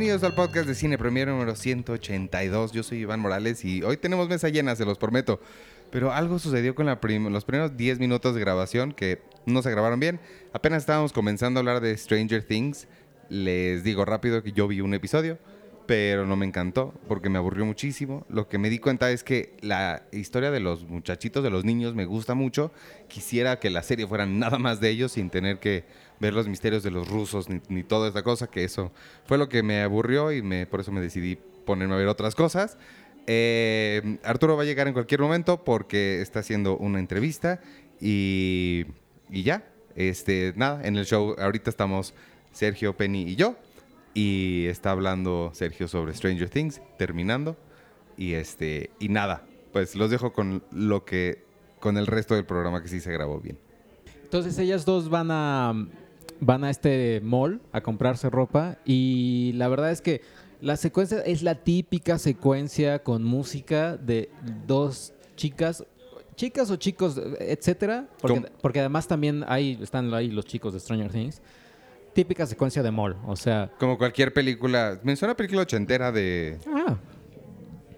Bienvenidos al podcast de Cine Premier número 182. Yo soy Iván Morales y hoy tenemos mesa llena, se los prometo. Pero algo sucedió con los primeros 10 minutos de grabación que no se grabaron bien. Apenas estábamos comenzando a hablar de Stranger Things. Les digo rápido que yo vi un episodio, pero no me encantó porque me aburrió muchísimo. Lo que me di cuenta es que la historia de los muchachitos, de los niños, me gusta mucho. Quisiera que la serie fuera nada más de ellos sin tener que ver los misterios de los rusos ni, ni toda esta cosa, que eso fue lo que me aburrió y me, por eso me decidí ponerme a ver otras cosas. Eh, Arturo va a llegar en cualquier momento porque está haciendo una entrevista y, y ya. Este, nada, en el show ahorita estamos Sergio, Penny y yo. Y está hablando Sergio sobre Stranger Things, terminando. Y este, y nada, pues los dejo con lo que, con el resto del programa que sí se grabó bien. Entonces ellas dos van a van a este mall a comprarse ropa y la verdad es que la secuencia es la típica secuencia con música de dos chicas chicas o chicos etcétera porque, porque además también hay están ahí los chicos de Stranger Things típica secuencia de mall o sea Como cualquier película, me suena a película ochentera de ah,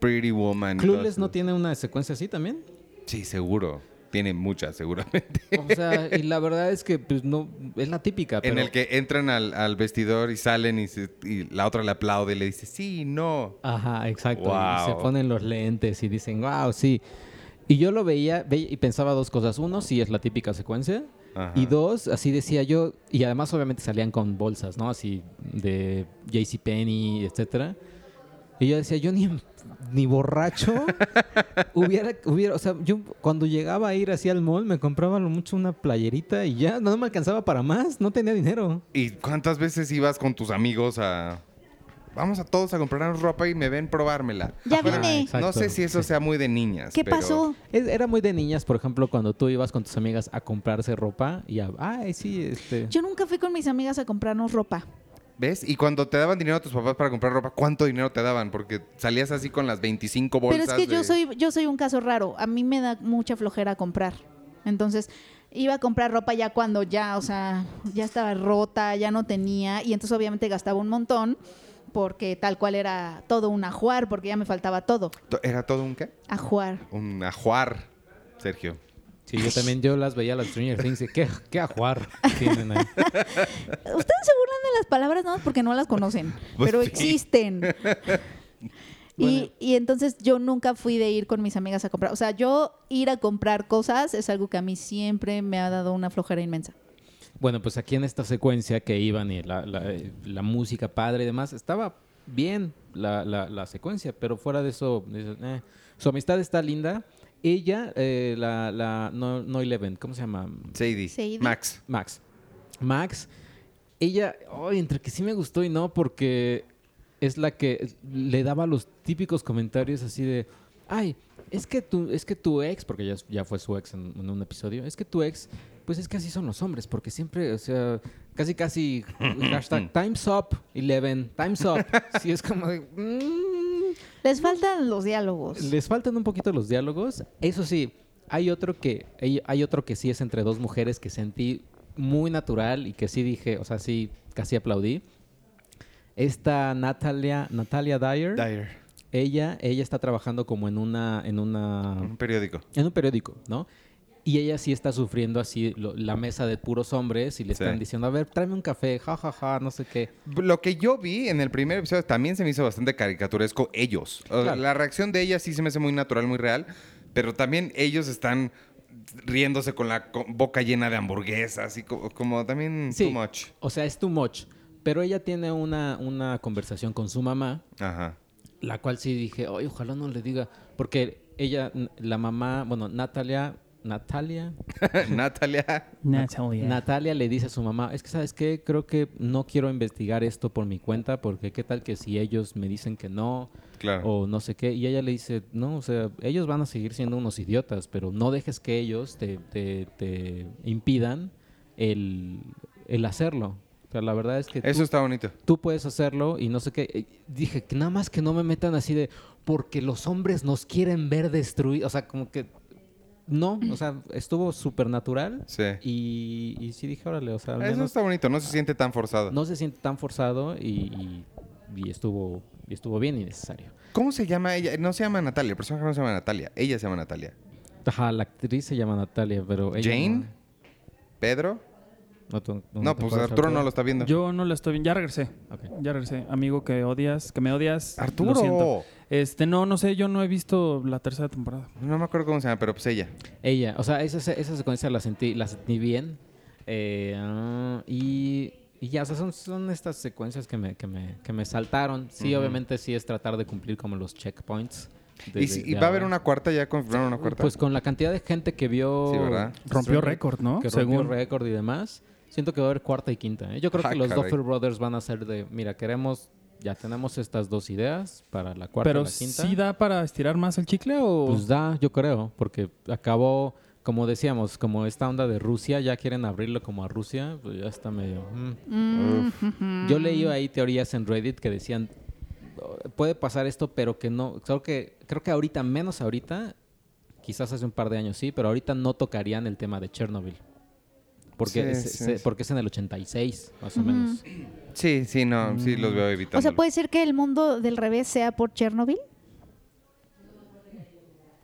Pretty Woman. Clueless no tiene una secuencia así también Sí, seguro. Tiene muchas, seguramente. o sea y la verdad es que pues no es la típica En pero- el que entran al, al vestidor y salen y, se- y la otra le aplaude y le dice, sí, no. Ajá, exacto. Y se ponen los lentes y dicen, wow, sí. Y yo lo veía, veía y pensaba dos cosas. Uno, sí es la típica secuencia. Ajá. Y dos, así decía yo, y además obviamente salían con bolsas, ¿no? Así de JCPenney, etcétera. Y yo decía, yo ni, ni borracho hubiera, hubiera, o sea, yo cuando llegaba a ir así al mall me compraba lo mucho una playerita y ya no me alcanzaba para más, no tenía dinero. ¿Y cuántas veces ibas con tus amigos a... Vamos a todos a comprarnos ropa y me ven probármela? Ya exacto, No sé si eso sea muy de niñas. ¿Qué pero- pasó? Era muy de niñas, por ejemplo, cuando tú ibas con tus amigas a comprarse ropa y a, ay, sí, este... Yo nunca fui con mis amigas a comprarnos ropa. ¿Ves? Y cuando te daban dinero a tus papás para comprar ropa, ¿cuánto dinero te daban? Porque salías así con las 25 bolsas Pero es que yo soy, yo soy un caso raro. A mí me da mucha flojera comprar. Entonces, iba a comprar ropa ya cuando ya, o sea, ya estaba rota, ya no tenía. Y entonces obviamente gastaba un montón porque tal cual era todo un ajuar, porque ya me faltaba todo. To- ¿Era todo un qué? Ajuar. Un ajuar, Sergio. Sí, yo también, yo las veía las Stranger Things y qué, qué ajuar tienen ahí. Ustedes se burlan de las palabras nada más porque no las conocen, Pues pero sí. existen. Y, Bueno. y entonces yo nunca fui de ir con mis amigas a comprar. O sea, yo ir a comprar cosas es algo que a mí siempre me ha dado una flojera inmensa. Bueno, pues aquí en esta secuencia que iban y la, la- la música padre y demás, estaba bien la, la- la secuencia, pero fuera de eso, dices, eh, su amistad está linda. Ella, eh, la, la no, no Eleven, ¿cómo se llama? Sadie. Sadie. Max. Max. Max, ella, entre que sí me gustó y no, porque es la que le daba los típicos comentarios así de, ay, es que tu, es que tu ex, porque ya, ya fue su ex en, en un episodio, es que tu ex, pues es que así son los hombres, porque siempre, o sea, casi casi hashtag time's up, Eleven, time's up. Sí, es como de, mm, Les faltan los diálogos. les faltan un poquito los diálogos. Eso sí, hay otro que hay, hay otro que sí es entre dos mujeres que sentí muy natural y que sí dije, o sea, sí casi aplaudí. Esta Natalia Natalia Dyer, Dyer. ella ella está trabajando como en una en una Un periódico. en un periódico, ¿no? Y ella sí está sufriendo así lo- la mesa de puros hombres y le Sí. están diciendo, a ver, tráeme un café, ja, ja, ja, no sé qué. Lo que yo vi en el primer episodio también se me hizo bastante caricaturesco ellos. Claro. La reacción de ella sí se me hace muy natural, muy real, pero también ellos están riéndose con la boca llena de hamburguesas y co- como, también Sí. too much. O sea, es too much. Pero ella tiene una, una conversación con su mamá Ajá. La cual sí dije, Ay, ojalá no le diga, porque ella, la mamá, bueno, Natalia, Natalia, Natalia. Natalia. Natalia le dice a su mamá, es que sabes qué, creo que no quiero investigar esto por mi cuenta, porque qué tal que si ellos me dicen que no, Claro. o no sé qué, y ella le dice, no, o sea, ellos van a seguir siendo unos idiotas, pero no dejes que ellos te, te- te impidan el, el hacerlo. O sea, la verdad es que Eso tú- está bonito. tú puedes hacerlo y no sé qué. Dije que nada más que no me metan así de porque los hombres nos quieren ver destruir. O sea, como que no, o sea, estuvo súper natural Sí. y, y sí dije, órale, o sea, al Eso menos está bonito, no se siente tan forzado. no se siente tan forzado y, y y estuvo, y estuvo bien y necesario. ¿Cómo se llama ella? No se llama Natalia, el personaje no se llama Natalia. Ella se llama Natalia. Ajá, la actriz se llama Natalia, pero ella ¿Jane? ¿Pedro? No, tú- pues Arturo no lo está viendo. Yo no la estoy viendo. Ya regresé. Ya regresé. Amigo que odias, que me odias. Arturo. Lo siento. Este, no, no sé. Yo no he visto la tercera temporada. No me acuerdo cómo se llama, pero pues ella. Ella, o sea, esa, esa secuencia la sentí, la sentí bien. eh, ah, y, y ya, o sea, son, son estas secuencias que me, que me, que me saltaron. Sí, obviamente sí es tratar de cumplir como los checkpoints. de- ¿Y, si- de- y va a haber una cuarta? ¿Ya confirmaron una cuarta? Pues con la cantidad de gente que vio... Sí, ¿verdad? Rompió récord, ¿no? Que rompió récord y demás. Siento que va a haber cuarta y quinta. ¿eh? Yo creo Ah, que los caray. Duffer Brothers van a ser de, mira, queremos, ya tenemos estas dos ideas para la cuarta y Pero la quinta. sí da para estirar más el chicle o. Pues da, yo creo, porque acabó, como decíamos, como esta onda de Rusia, ya quieren abrirlo como a Rusia, pues ya está medio... mm. Mm. Yo leí ahí teorías en Reddit que decían, "Oh, puede pasar esto, pero que no, creo que, creo que ahorita, menos ahorita, quizás hace un par de años sí, pero ahorita no tocarían el tema de Chernobyl. Porque, Sí, se- sí, se- sí. porque es en el 86, más o menos. Sí, sí, no, sí los veo evitando. O sea, puede ser que el mundo del revés sea por Chernobyl.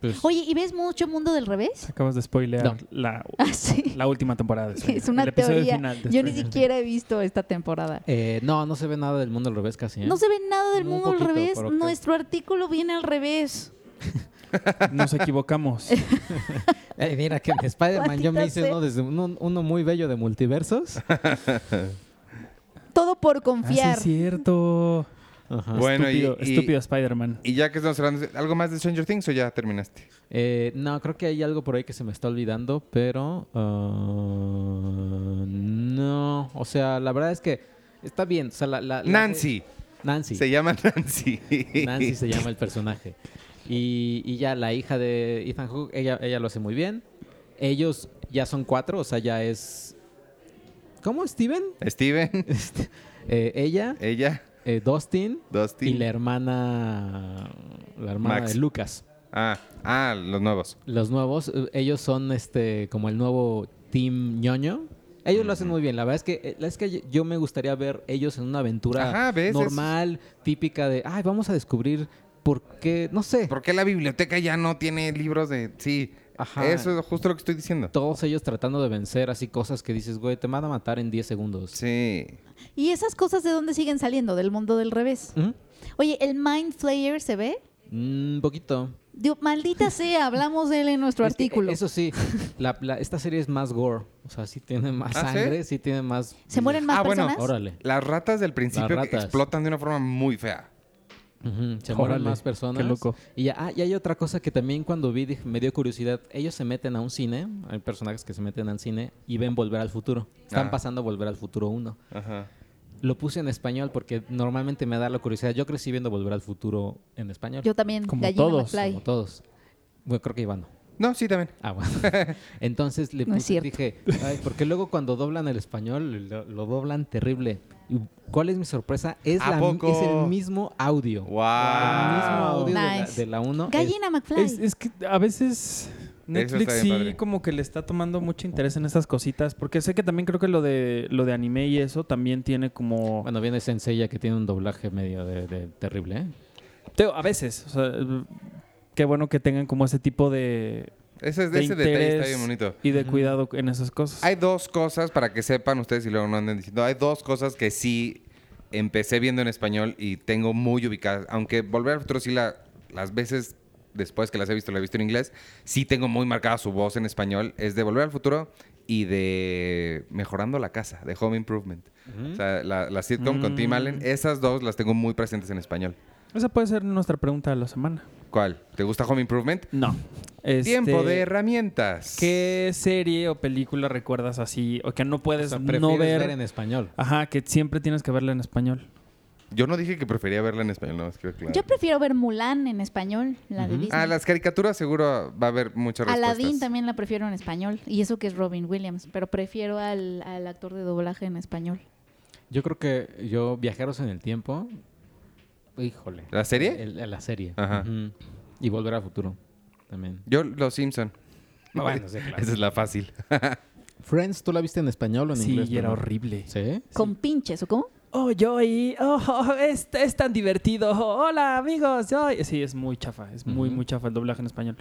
Pues, Oye, ¿y ves mucho mundo del revés? Acabas de spoilear No. la, Ah, sí. la última temporada. de Es una el teoría. final de Yo ni siquiera he visto esta temporada. eh, no, no se ve nada del mundo al revés casi. ¿eh? No se ve nada del Un mundo al revés. Nuestro artículo viene al revés. Nos equivocamos. Eh, mira, que en Spider-Man yo me hice uno, desde, uno, uno muy bello de multiversos. Todo por Ah, sí, confiar. es cierto. Ajá. Bueno, estúpido, y- estúpido Spider-Man. Y ya que estamos hablando, ¿algo más de Stranger Things o ya terminaste? Eh, no, creo que hay algo por ahí que se me está olvidando, pero ah, no. O sea, la verdad es que está bien. O sea, la, la- la- Nancy. Nancy. Se llama Nancy. Nancy se llama el personaje. Y, y ya la hija de Ethan Hawke, ella, ella lo hace muy bien. Ellos ya son cuatro, o sea, ya es... ¿Cómo? ¿Steven? Steven, Este, eh, ella, ella, eh, Dustin, Dustin. y la hermana... La hermana Max. de Lucas. Ah, ah, los nuevos. Los nuevos, eh, ellos son este como el nuevo team ñoño. Ellos lo hacen muy bien. La verdad es que es que yo me gustaría ver ellos en una aventura normal, típica de, ay, vamos a descubrir por qué, no sé. ¿Por qué la biblioteca ya no tiene libros de...? Sí, Ajá. eso es justo lo que estoy diciendo. Todos ellos tratando de vencer así cosas que dices, güey, te van a matar en 10 segundos. Sí. ¿Y esas cosas de dónde siguen saliendo? Del mundo del revés. Oye, ¿el Mind Flayer se ve? Un poquito. Digo, maldita sea, hablamos de él en nuestro Es artículo. Eso sí, la- la- esta serie es más gore. O sea, sí tiene más ¿Ah, sangre, sí, tiene más... ¿Se mueren más Ah, bueno. Órale. Las ratas del principio que ratas. explotan de una forma muy fea. Se mueren más personas. qué loco. Y, ya- ah, y hay otra cosa que también cuando vi me dio curiosidad. Ellos se meten a un cine, hay personajes que se meten al cine y ven Volver al Futuro. Están Ah. pasando Volver al Futuro 1. Ajá. Lo puse en español porque normalmente me da la curiosidad. Yo crecí viendo Volver al Futuro en español. Yo también, Como Gallina todos, McFly. Como todos. Bueno, creo que Iván no. No, sí, también. Ah, bueno. Entonces le No es puse, cierto. dije, ay, porque luego cuando doblan el español, lo, lo doblan terrible. ¿Y ¿Cuál es mi sorpresa? Es, ¿A la, poco? es el mismo audio. Wow. El mismo audio Nice. de la 1. Gallina McFly. Es, es que a veces Netflix sí padre. como que le está tomando mucho interés en estas cositas. Porque sé que también creo que lo de lo de anime y eso también tiene como... Bueno, viene Senseiya que tiene un doblaje medio de, de terrible, ¿eh? Teo, a veces. O sea, qué bueno que tengan como ese tipo de... Ese, de ese detalle está interés bien bonito. Y de cuidado en esas cosas. Hay dos cosas para que sepan ustedes y luego no anden diciendo. Hay dos cosas que sí empecé viendo en español y tengo muy ubicadas. Aunque Volver al Futuro sí la, las veces después que las he visto, la he visto en inglés, sí tengo muy marcada su voz en español. Es de Volver al Futuro y de Mejorando la Casa, de Home Improvement. O sea, la, la sitcom con Tim Mm. Allen. Esas dos las tengo muy presentes en español. Esa puede ser nuestra pregunta de la semana. ¿Cuál? ¿Te gusta Home Improvement? No. Este, Tiempo de herramientas. ¿Qué serie o película recuerdas así? O que no O puedes sea, no prefieres ver... ver en español. Ajá, que siempre tienes que verla en español. Yo no dije que prefería verla en español, no, es que claro. Yo prefiero ver Mulan en español, la de. Disney. Ah, las caricaturas seguro va a haber muchas respuestas. Aladdin también la prefiero en español. Y eso que es Robin Williams. Pero prefiero al, al actor de doblaje en español. Yo creo que yo, Viajeros en el Tiempo, híjole. ¿La serie? El- la serie. Ajá. Y Volver al Futuro también. Yo, Los Simpson. Ah, bueno, sí, claro. Esa es la fácil. Friends, ¿tú la viste en español o en Sí, inglés? y era horrible. ¿Sí? Con pinches, ¿o cómo? Oh, Joy, oh, es, es tan divertido. Hola, amigos. Joy. Sí, es muy chafa. Es muy, muy chafa el doblaje en español.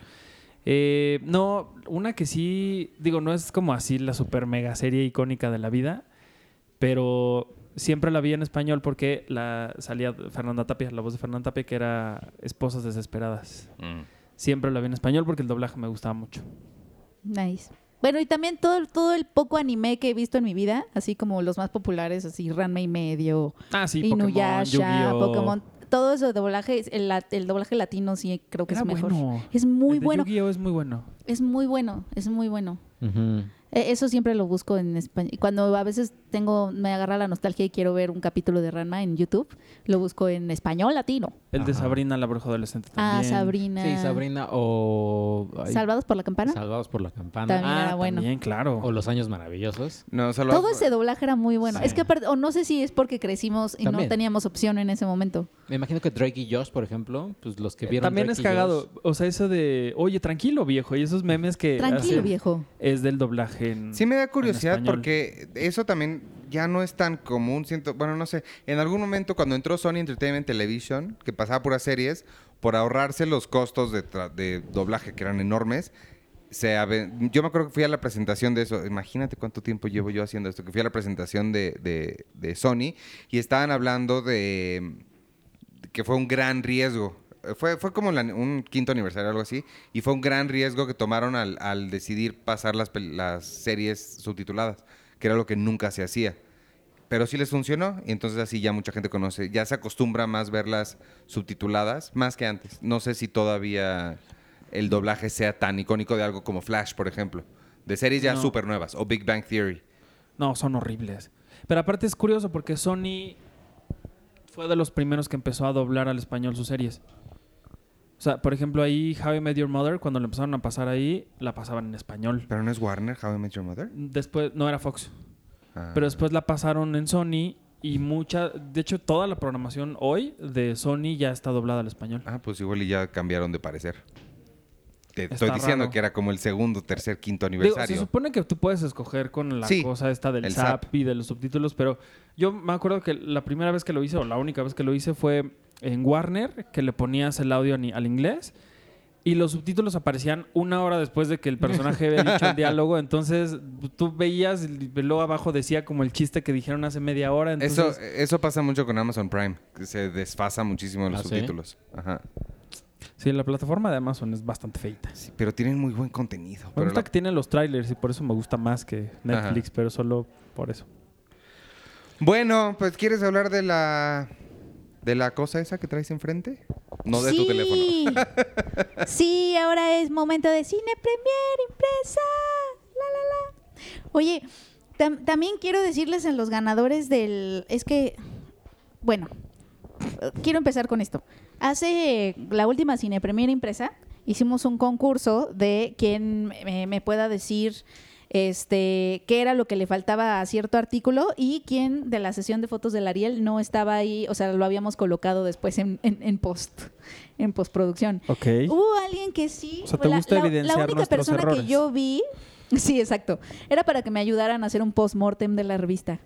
Eh, no, una que sí, digo, no es como así la super mega serie icónica de la vida, pero siempre la vi en español porque la salía Fernanda Tapia, la voz de Fernanda Tapia, que era Esposas Desesperadas. Mm. Siempre la vi en español porque el doblaje me gustaba mucho. Nice. Bueno, y también todo, todo el poco anime que he visto en mi vida, así como los más populares, así Ranma y medio, Ah, sí, Pokémon, Inuyasha. Pokémon, todo eso de doblaje, el, la- el doblaje latino sí creo que Era es mejor. bueno. Es muy El de bueno, Yu-Gi-Oh es muy bueno. es muy bueno, es muy bueno. Eh, Eso siempre lo busco en español. Cuando a veces tengo, me agarra la nostalgia y quiero ver un capítulo de Ranma en YouTube, lo busco en español latino. El de Ajá. Sabrina, la bruja adolescente Ah, también. Sabrina. Sí, Sabrina o... ay, Salvados por la campana. Salvados por la campana. También. Ah, era bueno. también, claro. O Los Años Maravillosos. No, Todo ese doblaje era muy bueno. Sí. Es que aparte, o no sé si es porque crecimos y no teníamos opción en ese momento. Me imagino que Drake y Josh, por ejemplo, pues los que vieron También Drake es y cagado. Josh- O sea, eso de, oye, tranquilo, viejo. Y esos memes que. Tranquilo, hacen viejo. Es del doblaje en. Sí me da curiosidad porque eso también ya no es tan común, siento, bueno, no sé, en algún momento cuando entró Sony Entertainment Television, que pasaba puras series, por ahorrarse los costos de, doblaje que eran enormes, se yo me acuerdo que fui a la presentación de eso, imagínate cuánto tiempo llevo yo haciendo esto, que fui a la presentación de, de- de Sony y estaban hablando de que fue un gran riesgo. Eh, Fue, fue como la- un quinto aniversario o algo así. Y fue un gran riesgo que tomaron al, al decidir pasar las, las series subtituladas, que era lo que nunca se hacía. Pero sí les funcionó y entonces así ya mucha gente conoce, ya se acostumbra más verlas subtituladas, más que antes. No sé si todavía el doblaje sea tan icónico de algo como Flash, por ejemplo. De series ya No. súper nuevas, o Big Bang Theory. No, son horribles. Pero aparte es curioso porque Sony fue de los primeros que empezó a doblar al español sus series. O sea, por ejemplo, ahí How I Met Your Mother, cuando lo empezaron a pasar ahí, la pasaban en español. Pero no es Warner, How I Met Your Mother. Después, no era Fox. Ah. Pero después la pasaron en Sony y mucha, de hecho toda la programación hoy de Sony ya está doblada al español. Ah, pues igual y ya cambiaron de parecer. Te Está estoy diciendo raro. que era como el segundo, tercer, quinto Digo, aniversario. se supone que tú puedes escoger con la Sí, cosa esta del el zap, zap. y de los subtítulos, pero yo me acuerdo que la primera vez que lo hice, o la única vez que lo hice, fue en Warner, que le ponías el audio al inglés. Y los subtítulos aparecían una hora después de que el personaje había dicho el diálogo. Entonces tú veías, y luego abajo decía como el chiste que dijeron hace media hora. Eso, Entonces, eso pasa mucho con Amazon Prime, que se desfasa muchísimo los ¿Ah, sí? subtítulos. Ajá. sí, la plataforma de Amazon es bastante feita. Sí, pero tienen muy buen contenido. Me pero gusta la- que tiene los trailers y por eso me gusta más que Netflix, pero solo por eso. Bueno, pues ¿quieres hablar de la de la cosa esa que traes enfrente? No de tu teléfono. sí, ahora es momento de cine premier impresa. La, la, la. Oye, tam- también quiero decirles en los ganadores del... Es que, bueno, quiero empezar con esto. Hace la última cine premier impresa, hicimos un concurso de quien me, me pueda decir este qué era lo que le faltaba a cierto artículo y quién de la sesión de fotos del Ariel no estaba ahí, o sea, lo habíamos colocado después en, en- en post, en postproducción. Ok. Hubo alguien que sí. O sea, ¿te la, gusta la- la evidenciar única persona errores? que yo vi, sí, exacto, era para que me ayudaran a hacer un post-mortem de la revista.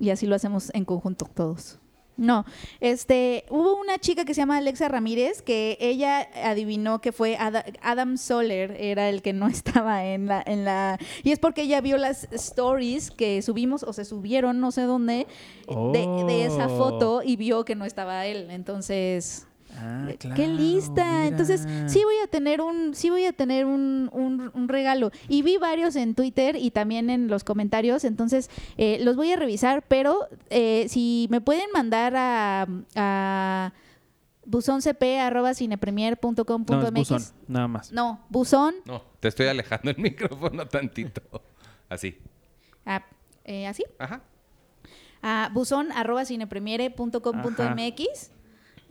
Y así lo hacemos en conjunto todos. No, este, hubo una chica que se llama Alexa Ramírez que ella adivinó que fue Ada- Adam Soler, era el que no estaba en la, en la, y es porque ella vio las stories que subimos o se subieron, no sé dónde, de, de esa Oh. foto y vio que no estaba él. Entonces, Ah, eh, claro, Qué lista. Entonces, sí voy a tener un, sí voy a tener un, un- un regalo. Y vi varios en Twitter y también en los comentarios. Entonces, eh, los voy a revisar, pero eh, si me pueden mandar a, a buzonCP.cinepremier.com.mx. No, buzón, nada más. No, buzón. No, te estoy alejando el micrófono tantito. Así. ah, eh, ¿Así? Ajá. a buzón.cinepremiere.com.mx.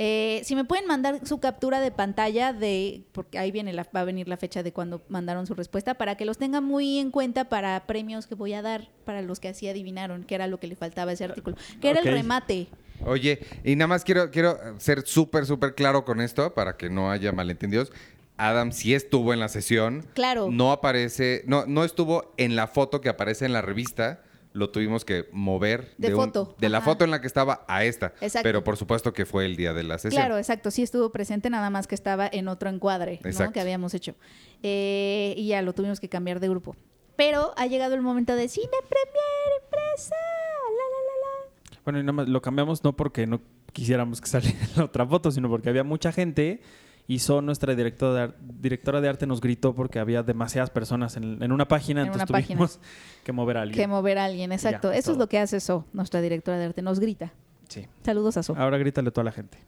Eh, si me pueden mandar su captura de pantalla de, porque ahí viene la, va a venir la fecha de cuando mandaron su respuesta, para que los tenga muy en cuenta para premios que voy a dar para los que así adivinaron, que era lo que le faltaba a ese artículo, que era el remate. Oye, y nada más quiero, quiero ser súper, súper claro con esto para que no haya malentendidos. Adam sí estuvo en la sesión. Claro. No aparece, no, no estuvo en la foto que aparece en la revista, lo tuvimos que mover De un- foto, de la foto en la que estaba a esta. Exacto. Pero por supuesto que fue el día de la sesión. Claro, exacto. Sí estuvo presente, nada más que estaba en otro encuadre que habíamos hecho. Eh, y ya lo tuvimos que cambiar de grupo. Pero ha llegado el momento de cine premier impresa. La, la, la, la. Bueno, y nada más lo cambiamos no porque no quisiéramos que saliera la otra foto, sino porque había mucha gente y son nuestra directora de, ar- directora de arte nos gritó porque había demasiadas personas en, en una página, En entonces una tuvimos que mover a alguien. Que mover a alguien, exacto. Ya, Eso es lo que hace So, nuestra directora de arte. Nos grita. Sí. Saludos a So. Ahora grítale a toda la gente.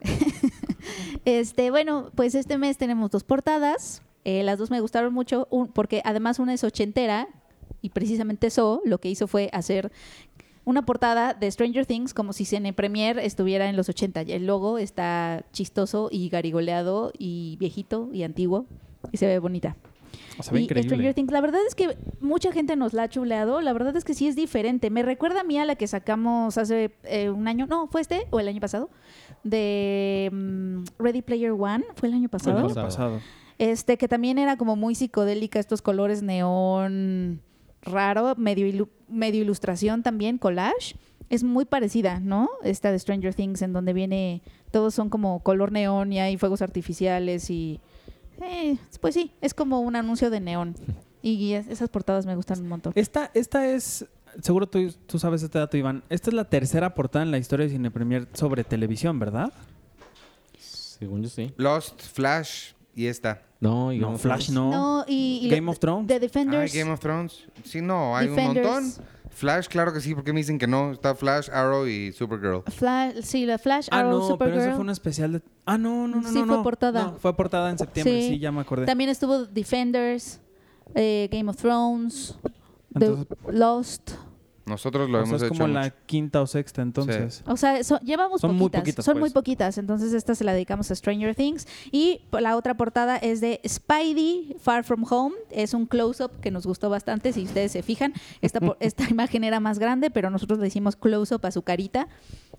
Este, bueno, pues este mes tenemos dos portadas. Eh, las dos me gustaron mucho un- porque además una es ochentera y precisamente So lo que hizo fue hacer una portada de Stranger Things como si Cine Premier estuviera en los 80. El logo está chistoso y garigoleado y viejito y antiguo y se ve bonita. O sea, ve y increíble. Stranger Things, la verdad es que mucha gente nos la ha chuleado. La verdad es que sí es diferente. Me recuerda a mí a la que sacamos hace eh, un año, no, fue este o el año pasado, de mm, Ready Player One, fue el año El pasado. año Pasado. pasado. Este, que también era como muy psicodélica, estos colores neón raro, medio, ilu- medio ilustración también, collage. Es muy parecida, ¿no? Esta de Stranger Things, en donde viene, todos son como color neón y hay fuegos artificiales y... eh, pues sí, es como un anuncio de neón. Y es- esas portadas me gustan un montón. Esta, esta es, seguro tú, tú sabes este dato, Iván. Esta es la tercera portada en la historia de Cine Premier sobre televisión, ¿verdad? Según yo sí. Lost, Flash y esta. No, y No, Game of Flash Thrones. no. No, y, y Game of Thrones. The Ah, Defenders. Game of Thrones. Sí, no, hay Defenders. un montón. Flash, claro que sí, porque me dicen que no. Está Flash, Arrow y Supergirl. Flash, sí, la Flash, Ah, Arrow, no, Supergirl. pero eso fue un especial de... Ah, no, no, no, Sí, no. fue no. portada. No, fue portada en septiembre, Sí. sí, ya me acordé. También estuvo Defenders, eh, Game of Thrones, The Entonces, Lost. Nosotros lo o sea, hemos es hecho como la mucho. quinta o sexta, entonces. O sea, so- llevamos Son muy poquitas. son muy pues. poquitas. Entonces, esta se la dedicamos a Stranger Things. Y la otra portada es de Spidey Far From Home. Es un close-up que nos gustó bastante. Si ustedes se fijan, esta, esta imagen era más grande, pero nosotros le hicimos close-up a su carita.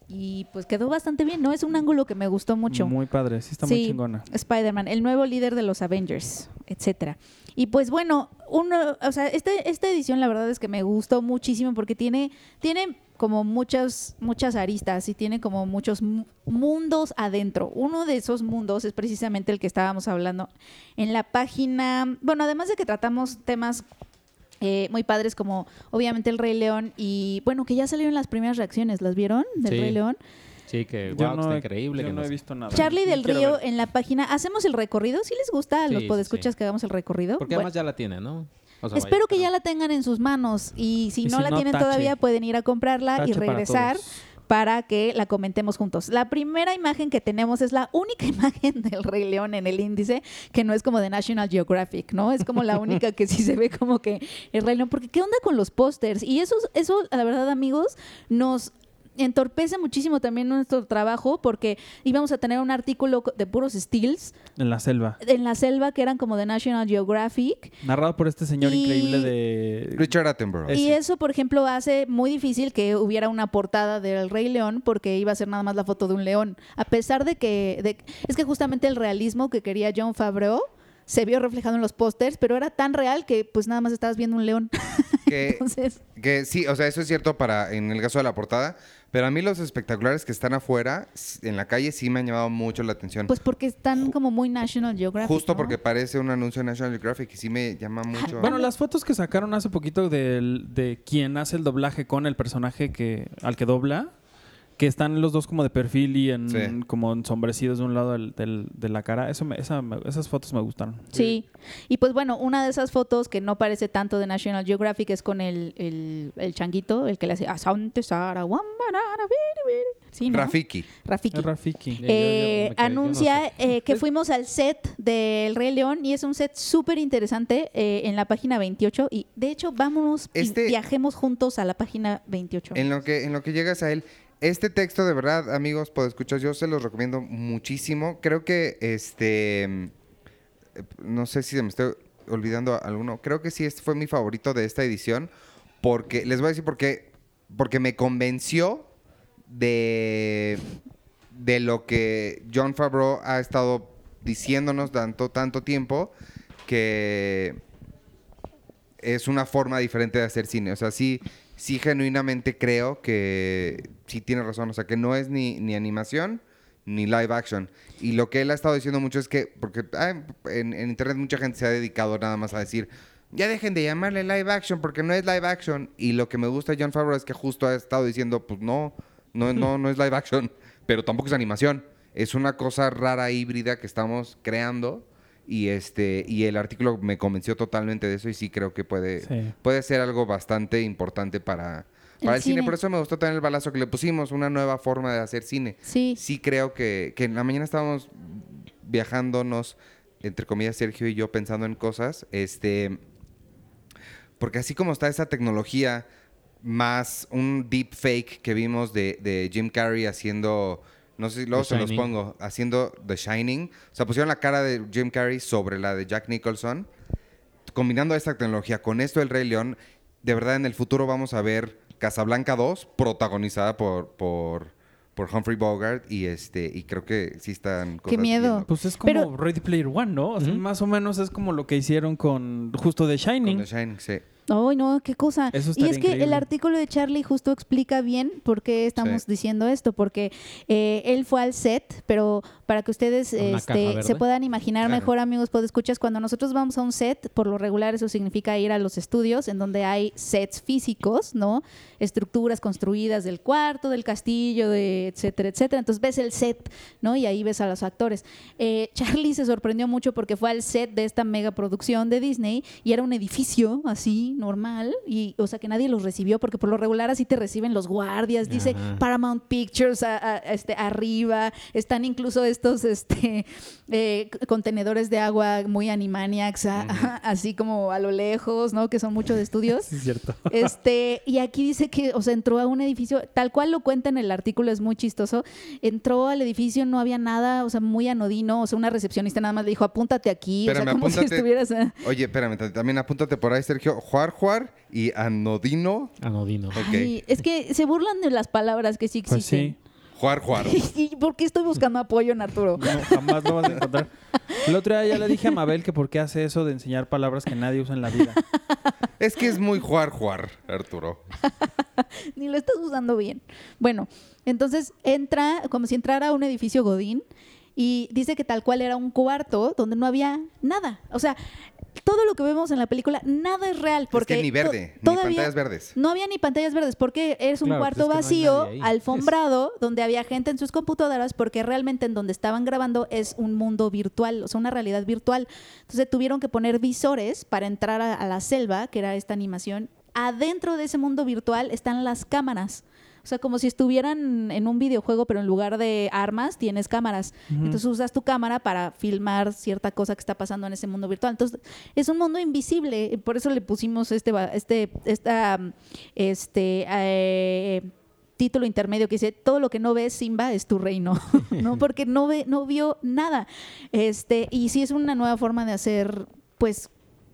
Y pues quedó bastante bien, ¿no? Es un ángulo que me gustó mucho. Muy padre, sí está muy chingona. Spider-Man, el nuevo líder de los Avengers, etcétera. Y pues bueno, uno, o sea, este, esta edición la verdad es que me gustó muchísimo porque tiene, tiene como muchas, muchas aristas y tiene como muchos mu- mundos adentro. Uno de esos mundos es precisamente el que estábamos hablando en la página. Bueno, además de que tratamos temas eh, muy padres como obviamente el Rey León y bueno, que ya salieron las primeras reacciones, ¿las vieron? Del Sí. Rey León. Sí, que Yo wow, no está he- increíble. Yo que no no he visto nada. Charlie del Quiero Río ver. en la página. ¿Hacemos el recorrido? ¿Sí les gusta a los sí, podescuchas sí. que hagamos el recorrido? Porque Bueno, además ya la tiene, ¿no? O sea, espero vaya, que pero- ya la tengan en sus manos y si Y no si la no, tienen tache. todavía pueden ir a comprarla y Tache regresar para que la comentemos juntos. La primera imagen que tenemos es la única imagen del Rey León en el índice que no es como de National Geographic, ¿no? Es como la única que sí se ve como que el Rey León. Porque ¿qué onda con los pósters? Y eso, eso, la verdad, amigos, nos entorpece muchísimo también nuestro trabajo porque íbamos a tener un artículo de puros stills En la selva. en la selva que eran como de National Geographic Narrado por este señor Y- increíble de... Richard Attenborough. Ese. Y eso, por ejemplo, hace muy difícil que hubiera una portada del Rey León porque iba a ser nada más la foto de un león. A pesar de que, de- es que justamente el realismo que quería John Favreau se vio reflejado en los pósters, pero era tan real que pues nada más estabas viendo un león. Que, Entonces, que sí, o sea, eso es cierto para en el caso de la portada, pero a mí los espectaculares que están afuera, en la calle, sí me han llamado mucho la atención. pues porque están como muy National Geographic. Justo ¿no? porque parece un anuncio de National Geographic y sí me llama mucho. Bueno, las fotos que sacaron hace poquito del- de quien hace el doblaje con el personaje que al que dobla, que están los dos como de perfil y en Sí. como ensombrecidos de un lado del- del- de la cara, eso me- esa me- esas fotos me gustaron. Sí, y pues bueno, una de esas fotos que no parece tanto de National Geographic es con el, el, el changuito, el que le hace Asante Sara, Wambarara, Biri, Biri". Sí, ¿no? Rafiki. Rafiki. Rafiki. Ya, yo- yo Eh, no anuncia sé. eh, que fuimos al set del Rey León y es un set súper interesante eh, en la página 28 y de hecho vámonos Este- y viajemos juntos a la página 28. En lo que en lo que llegas a él, este texto de verdad, amigos, puedo escuchar, yo se los recomiendo muchísimo. Creo que este mm, no sé si me estoy olvidando alguno. Creo que sí este fue mi favorito de esta edición porque les voy a decir por qué porque me convenció de de lo que John Favreau ha estado diciéndonos tanto tanto tiempo que es una forma diferente de hacer cine. O sea, sí, sí genuinamente creo que sí tiene razón. O sea, que no es ni, ni animación ni live action. Y lo que él ha estado diciendo mucho es que, porque en, en internet mucha gente se ha dedicado nada más a decir, ya dejen de llamarle live action porque no es live action. Y lo que me gusta de John Favreau es que justo ha estado diciendo, pues no, no, no, no es live action, pero tampoco es animación. Es una cosa rara híbrida que estamos creando. Y este, y el artículo me convenció totalmente de eso, y sí creo que puede, Sí. puede ser algo bastante importante para, para el, El cine. cine. Por eso me gustó también el balazo que le pusimos, una nueva forma de hacer cine. Sí. Sí creo que, que en la mañana estábamos viajándonos, entre comillas, Sergio y yo pensando en cosas, este, porque así como está esa tecnología, más un deep fake que vimos de, de Jim Carrey haciendo, no sé si luego se los pongo, haciendo The Shining, o sea, pusieron la cara de Jim Carrey sobre la de Jack Nicholson, combinando esta tecnología con esto del Rey León, de verdad en el futuro vamos a ver Casablanca 2 protagonizada por, por, por Humphrey Bogart y este y creo que sí están Qué cosas miedo. bien Pues es como Pero- Ready Player One, ¿no? O sea, Ujú. Más o menos es como lo que hicieron con justo The con Shining. The Shining, sí. Ay, no, qué cosa. Eso y es que el artículo de Charlie justo explica bien por qué estamos Sí. diciendo esto, porque eh, él fue al set, pero para que ustedes este, se puedan imaginar Claro. mejor, amigos, pues escuchas, cuando nosotros vamos a un set, por lo regular eso significa ir a los estudios en donde hay sets físicos, ¿no? Estructuras construidas del cuarto, del castillo, de etcétera, etcétera. Entonces ves el set, ¿no? Y ahí ves a los actores. Eh, Charlie se sorprendió mucho porque fue al set de esta mega producción de Disney y era un edificio así, normal, y o sea que nadie los recibió porque por lo regular así te reciben los guardias, dice Ajá. Paramount Pictures a- a- este, arriba, están incluso estos este, eh, contenedores de agua muy animaniacs, a- así como a lo lejos, ¿no? Que son mucho de estudios. Sí, es cierto. Este, y aquí dice que, o sea, entró a un edificio, tal cual lo cuenta en el artículo, es muy chistoso. Entró al edificio, no había nada, o sea, muy anodino, o sea, una recepcionista nada más le dijo, apúntate aquí, o Espérame, sea, como si estuvieras. eh, Oye, espérame, también apúntate por ahí, Sergio. Juar, juar y anodino. Anodino. Ok. Ay, es que se burlan de las palabras que sí Pues existen. sí. Juar, juar. ¿Y por qué estoy buscando apoyo en Arturo? No, jamás lo vas a encontrar. El otro día ya le dije a Mabel que por qué hace eso de enseñar palabras que nadie usa en la vida. es que es muy juar, juar, Arturo. Ni lo estás usando bien. Bueno, entonces entra como si entrara a un edificio Godín y dice que tal cual era un cuarto donde no había nada. O sea, todo lo que vemos en la película, nada es real. Porque es que ni to- verde, ni pantallas verdes. No había ni pantallas verdes porque es un Claro, cuarto pues es que no hay vacío, alfombrado, donde había gente en sus computadoras porque realmente en donde estaban grabando es un mundo virtual, o sea, una realidad virtual. Entonces tuvieron que poner visores para entrar a, a la selva, que era esta animación. Adentro de ese mundo virtual están las cámaras. O sea, como si estuvieran en un videojuego, pero en lugar de armas tienes cámaras. Entonces usas tu cámara para filmar cierta cosa que está pasando en ese mundo virtual. Entonces es un mundo invisible. Por eso le pusimos este, este, esta, este, eh, título intermedio que dice todo lo que no ves Simba es tu reino, ¿no? Porque no ve, no vio nada. Este, y sí es una nueva forma de hacer, pues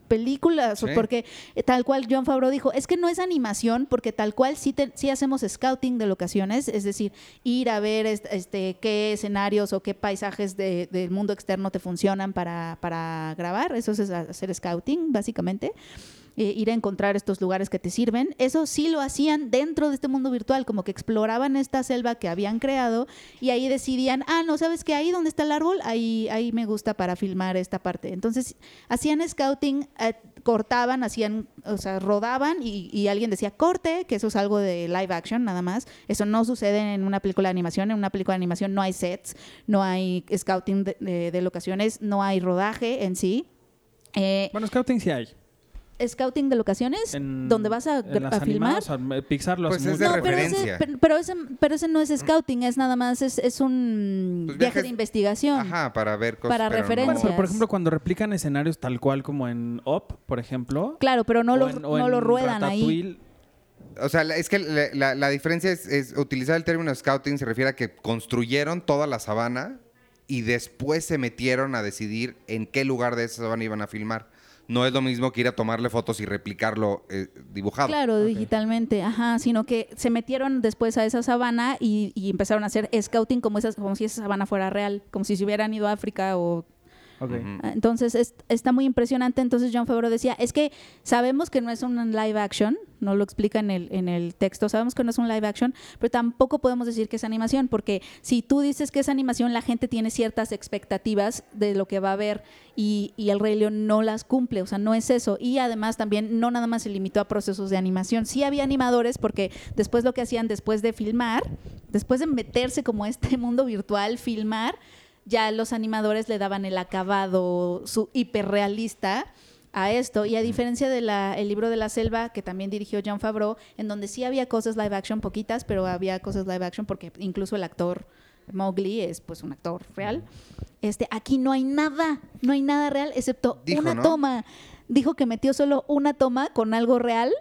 películas, o porque eh, tal cual John Favreau dijo, es que no es animación, porque tal cual sí, te- sí hacemos scouting de locaciones, es decir, ir a ver est- este, qué escenarios o qué paisajes de- del mundo externo te funcionan para, para grabar, eso es hacer scouting, básicamente. Eh, ir a encontrar estos lugares que te sirven. Eso sí lo hacían dentro de este mundo virtual, como que exploraban esta selva que habían creado y ahí decidían, ah, no, ¿sabes qué? Ahí donde está el árbol, ahí, ahí me gusta para filmar esta parte. Entonces, hacían scouting, eh, cortaban, hacían, o sea, rodaban y, y alguien decía corte, que eso es algo de live action nada más. Eso no sucede en una película de animación. En una película de animación no hay sets, no hay scouting de locaciones, no hay rodaje en sí. Eh, Bueno, Scouting sí hay. Scouting de locaciones En- donde vas a, a filmar. animadas, Pixar lo Pues hace es de No, pero ese, pero, ese, pero ese no es scouting, es nada más, es, es un Pues viaje de investigación. Ajá, para ver cosas. Para pero no- Bueno, referencias. pero por ejemplo, cuando replican escenarios tal cual como en Up, por ejemplo. Claro, pero no, lo, en- no lo ruedan ahí. O sea, la- es que la, la- la diferencia es, es utilizar el término scouting se refiere a que construyeron toda la sabana y después se metieron a decidir en qué lugar de esa sabana iban a filmar. No es lo mismo que ir a tomarle fotos y replicarlo eh, dibujado. Claro, digitalmente, ajá, sino que se metieron después a esa sabana y, y empezaron a hacer scouting como, esas, como si esa sabana fuera real, como si se hubieran ido a África o Ah, Entonces es- está muy impresionante. Entonces John Favreau decía, es que sabemos que no es un live action, no lo explica en el, en el texto, sabemos que no es un live action, pero tampoco podemos decir que es animación, porque si tú dices que es animación, la gente tiene ciertas expectativas de lo que va a ver y, y el Rey León no las cumple, o sea, no es eso. Y además también no nada más se limitó a procesos de animación, sí había animadores porque después lo que hacían después de filmar, después de meterse como a este mundo virtual, filmar, ya los animadores le daban el acabado su hiperrealista a esto. Y a diferencia del libro de la selva que también dirigió John Favreau en donde sí había cosas live action poquitas pero había cosas live action porque incluso el actor Mowgli es pues un actor real. Este aquí no hay nada no hay nada real excepto Dijo, una ¿no? toma. Dijo que metió solo una toma con algo real.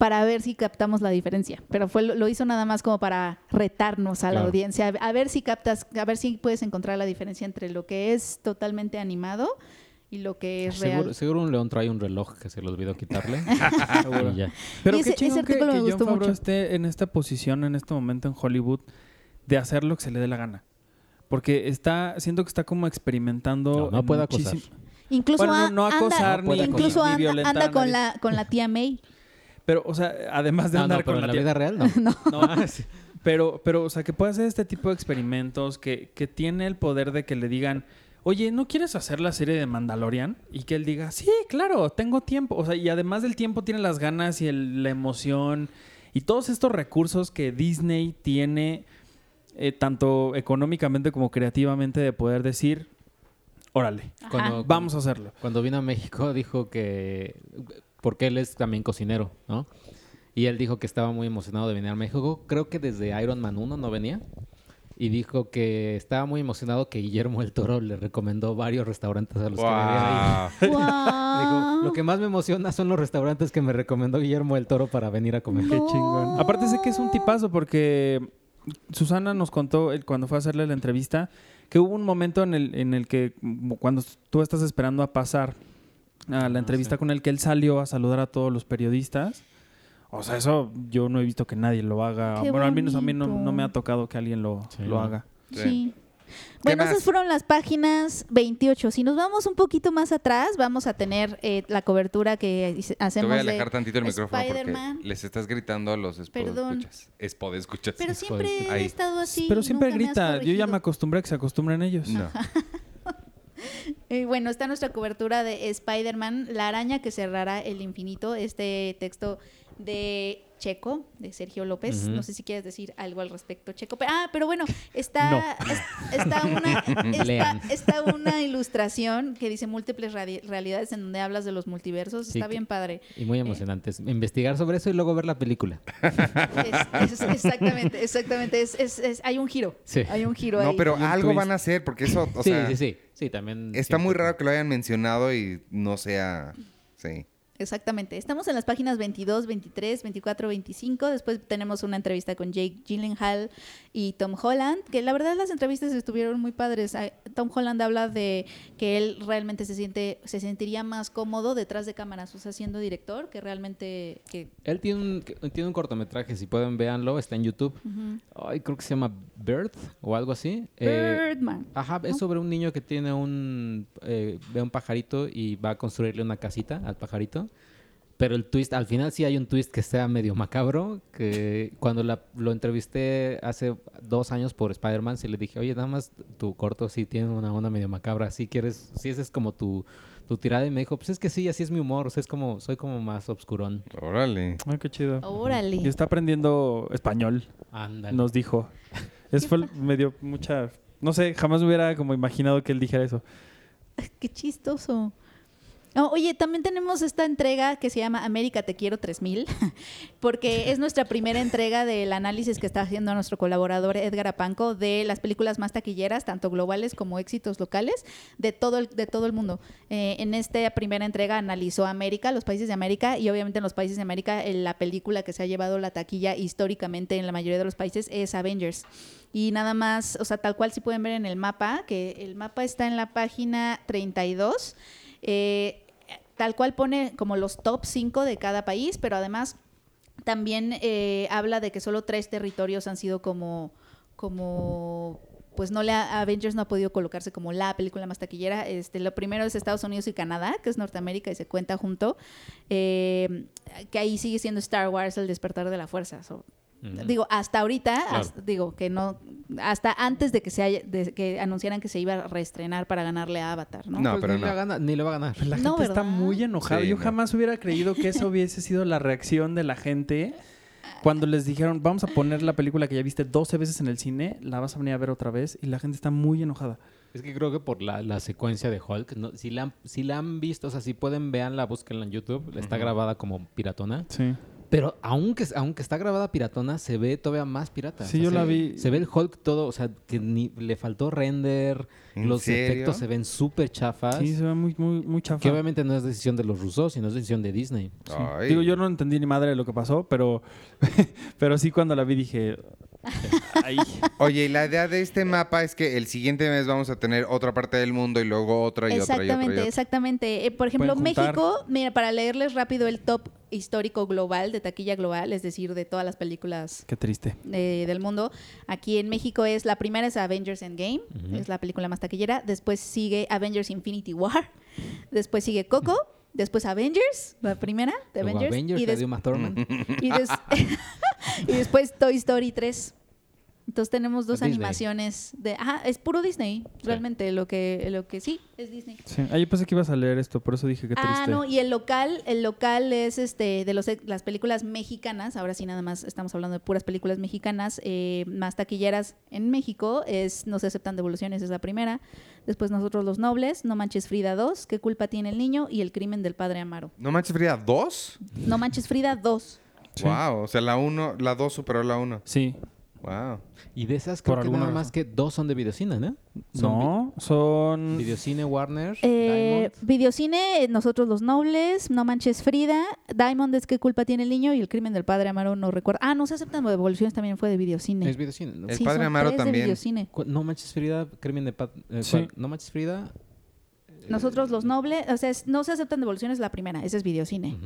Para ver si captamos la diferencia. Pero fue lo hizo nada más como para retarnos a la Claro. audiencia, a- ver si captas, a ver si puedes encontrar la diferencia entre lo que es totalmente animado y lo que es Seguro, real. seguro un león trae un reloj que se le olvidó quitarle. y ya. Pero Y qué ese- chingón que, me que John gustó mucho. esté en esta posición, en este momento en Hollywood, de hacer lo que se le dé la gana. Porque está, siento que está como experimentando. No, no puede acosar. Incluso Bueno, no- anda, acosar ni- incluso ni anda, violentar anda a con nadie. la con la tía May. Pero, o sea, además de No, no, andar pero con en la la vida real no. No, pero, pero, o sea, que puede hacer este tipo de experimentos, que, que tiene el poder de que le digan, oye, ¿no quieres hacer la serie de Mandalorian? Y que él diga, sí, claro, tengo tiempo. O sea, y además del tiempo tiene las ganas y el- la emoción y todos estos recursos que Disney tiene, eh, tanto económicamente como creativamente, de poder decir, órale. Cuando- vamos a hacerlo. Cuando vino a México dijo que, porque él es también cocinero, ¿no? Y él dijo que estaba muy emocionado de venir a México. Creo que desde Iron Man 1 no venía. Y dijo que estaba muy emocionado que Guillermo el Toro le recomendó varios restaurantes a los que venía ahí. Guau. Dijo, lo que más me emociona son los restaurantes que me recomendó Guillermo el Toro para venir a comer. No. Qué chingón. Aparte sé que es un tipazo porque Susana nos contó cuando fue a hacerle la entrevista que hubo un momento en el, en el que cuando tú estás esperando a pasar a la Ah, entrevista sí. con él, que él salió a saludar a todos los periodistas. O sea, eso yo no he visto que nadie lo haga. Qué bueno, al menos a mí no, me ha tocado que alguien lo, Sí, lo haga. Sí. Sí. ¿Qué Bueno, más? esas fueron las páginas 28. Si nos vamos un poquito más atrás, vamos a tener eh, la cobertura que hice- Te hacemos voy a de alejar tantito el micrófono porque les estás gritando a los Perdón. escuchas. escuchas. Pero siempre he estado así. Pero siempre grita. Yo ya me acostumbré a que se acostumbren ellos. No. Eh, bueno, está nuestra cobertura de Spider-Man, La araña que cerrará el infinito, este texto de Checo, de Sergio López. No sé si quieres decir algo al respecto, Checo. Pero, ah, pero bueno, está, es- está, una, está, una ilustración que dice múltiples realidades en donde hablas de los multiversos. Sí, está bien padre. Y muy emocionante. Es investigar sobre eso y luego ver la película. Es- es- exactamente, exactamente. Es, es- es- hay un giro. Sí. Hay un giro No, ahí. pero algo twist. van a hacer porque eso, o sí, sea, sí, sí. Sí, también. está muy raro que lo hayan mencionado y no sea, sí. Exactamente. Estamos en las páginas 22, 23, 24, 25. Después tenemos una entrevista con Jake Gyllenhaal y Tom Holland, que la verdad las entrevistas estuvieron muy padres. Tom Holland habla de que él realmente se siente se sentiría más cómodo detrás de cámaras, o sea, siendo director, que realmente que Él tiene un, tiene un cortometraje, si pueden véanlo, está en YouTube. Ay, creo que se llama Birth o algo así. Eh, Birdman. ajá, es sobre un niño que tiene un... eh, ve un pajarito y va a construirle una casita al pajarito. Pero el twist, al final sí hay un twist que sea medio macabro, que cuando la- lo entrevisté hace dos años por Spider-Man, sí le dije, oye, nada más tu corto sí tiene una onda medio macabra, si quieres, si esa es como tu, tu tirada, y me dijo, pues es que sí, así es mi humor, o sea, es como, soy como más obscurón. Órale. Ay, qué chido. Órale. Y está aprendiendo español. Ándale. nos dijo. Eso fue, me dio mucha... No sé, jamás me hubiera como imaginado que él dijera eso. Qué chistoso. Oh, oye, también tenemos esta entrega que se llama América Te Quiero 3000, porque es nuestra primera entrega del análisis que está haciendo nuestro colaborador Edgar Apanco de las películas más taquilleras, tanto globales como éxitos locales, de todo el, de todo el mundo. Eh, en esta primera entrega analizó América, los países de América, y obviamente en los países de América eh, la película que se ha llevado la taquilla históricamente en la mayoría de los países es Avengers. Y nada más, o sea, tal cual si pueden ver en el mapa, que el mapa está en la página 32. Eh, tal cual pone como los top 5 de cada país, pero además también eh, habla de que solo tres territorios han sido como, como pues no le ha- Avengers no ha podido colocarse como la película más taquillera. Este, lo primero es Estados Unidos y Canadá, que es Norteamérica y se cuenta junto. Eh, que ahí sigue siendo Star Wars, el despertar de la fuerza. So, Digo, hasta ahorita, Claro. hasta- digo que no, hasta antes de que se haya, de que anunciaran que se iba a reestrenar para ganarle a Avatar, ¿no? No, Pues pero ni, no. Le va a ganar- ni le va a ganar. La No, gente está muy enojada. Sí, Yo no. jamás hubiera creído que esa hubiese sido la reacción de la gente cuando les dijeron, vamos a poner la película que ya viste 12 veces en el cine, la vas a venir a ver otra vez y la gente está muy enojada. Es que creo que por la, la secuencia de Hulk, no- si, la han, si la han visto, o sea, si pueden, veanla, búsquenla en YouTube. Está grabada como piratona. Sí. Pero aunque, aunque está grabada piratona, se ve todavía más pirata. Sí, O sea, yo se- la vi. Se ve el Hulk todo, o sea, que ni, le faltó render. ¿En Los serio? efectos se ven súper chafas. Sí, se ve muy, muy, muy chafa. Que obviamente no es decisión de los rusos, sino es decisión de Disney. Sí. Digo, yo no entendí ni madre de lo que pasó, pero, pero sí cuando la vi dije, ahí. Oye, y la idea de este mapa es que el siguiente mes vamos a tener otra parte del mundo y luego otra y otra y otra. y Exactamente, otra. exactamente. Eh, por ejemplo. México, mira, para leerles rápido el top histórico global de taquilla global, es decir, de todas las películas Qué triste. eh, del mundo. Aquí en México es la primera es Avengers Endgame, Ujú. es la película más taquillera. Después sigue Avengers Infinity War. Después sigue Coco. Después Avengers, la primera de Avengers. Avengers, y, la des- de Uma Thurman. y des- y después Toy Story 3. Entonces tenemos dos Disney. animaciones de, ajá, es puro Disney, realmente lo que lo que sí es Disney. Sí. Ah, yo pensé que ibas a leer esto, por eso dije que triste. Ah, no, y el local, el local es este de los las películas mexicanas, ahora sí nada más estamos hablando de puras películas mexicanas, eh, más taquilleras en México, es No se aceptan devoluciones, es la primera. Después Nosotros los Nobles, No manches Frida 2, ¿Qué culpa tiene el niño? y El crimen del padre Amaro. ¿No manches Frida 2? No manches Frida 2. Sí. Wow, o sea, la 1, la 2 superó la 1. Sí. Wow. Y de esas Por creo que alguna nada más que dos son de Videocine, ¿no? Son No, son... vi- Videocine, Warner, Eh, Diamond. Videocine, eh, Nosotros los Nobles, No manches Frida, Diamond es ¿Qué culpa tiene el niño? y El crimen del padre Amaro, no recuerdo. Ah, no se aceptan devoluciones, también fue de Videocine. Es Videocine. ¿no? El Sí, padre son Amaro tres de también. No manches Frida, crimen de... pa- eh, Sí. No manches Frida. Nosotros los nobles, o sea, es- no se aceptan devoluciones la primera, ese es videocine.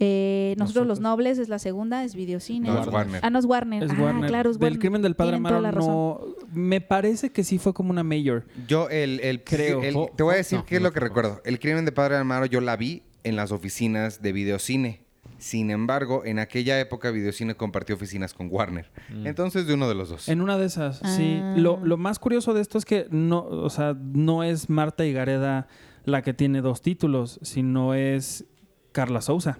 Eh, nosotros, los nobles es la segunda, es videocine. No, es Warner. Ah, no es Warner. Es ah, Warner. claro, es Del Warner. crimen del padre Amaro no... Me parece que sí fue como una mayor. Yo, el, el, Creo. el- te voy a decir no, qué es lo que recuerdo. El crimen de Padre Amaro yo la vi en las oficinas de Videocine. Sin embargo, en aquella época Videocine compartió oficinas con Warner. Mm. Entonces, de uno de los dos. En una de esas, sí. Ah. Lo, lo más curioso de esto es que no, o sea, no es Marta Higareda la que tiene dos títulos, sino es Carla Souza.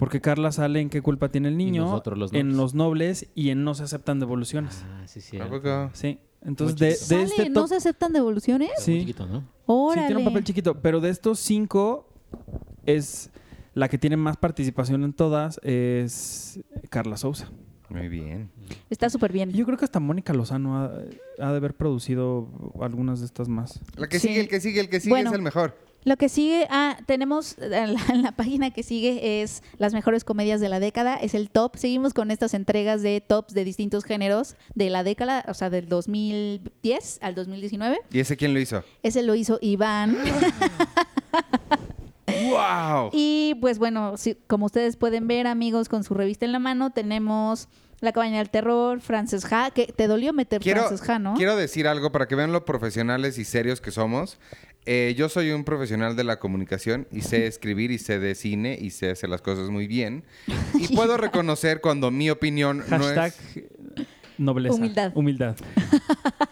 Porque Carla sale en qué culpa tiene el niño, nosotros, los en nobles. Los Nobles y en No se aceptan devoluciones. Ah, sí, sí. Sí. Entonces, Muy de, de Sale, este ¿No top- se aceptan devoluciones? Sí. chiquito, ¿no? Sí, Órale. tiene un papel chiquito, pero de estos cinco es la que tiene más participación en todas es Carla Souza. Muy bien. Está súper bien. Yo creo que hasta Mónica Lozano ha, ha de haber producido algunas de estas más. La que Sí. sigue, el que sigue, el que sigue Bueno. es el mejor. Lo que sigue, ah, tenemos en la, en la página que sigue es las mejores comedias de la década, es el top. Seguimos con estas entregas de tops de distintos géneros de la década, o sea, del 2010 al 2019. ¿Y ese quién lo hizo? Ese lo hizo Iván. ¡Wow! Y pues bueno, sí, como ustedes pueden ver, amigos, con su revista en la mano, tenemos La cabaña del terror, Frances Ha, que te dolió meter Quiero, Frances Ha, ¿no? quiero decir algo para que vean lo profesionales y serios que somos. Eh, yo soy un profesional de la comunicación y sé escribir y sé de cine y sé hacer las cosas muy bien. Y puedo reconocer cuando mi opinión no Hashtag es... nobleza. Humildad. Humildad.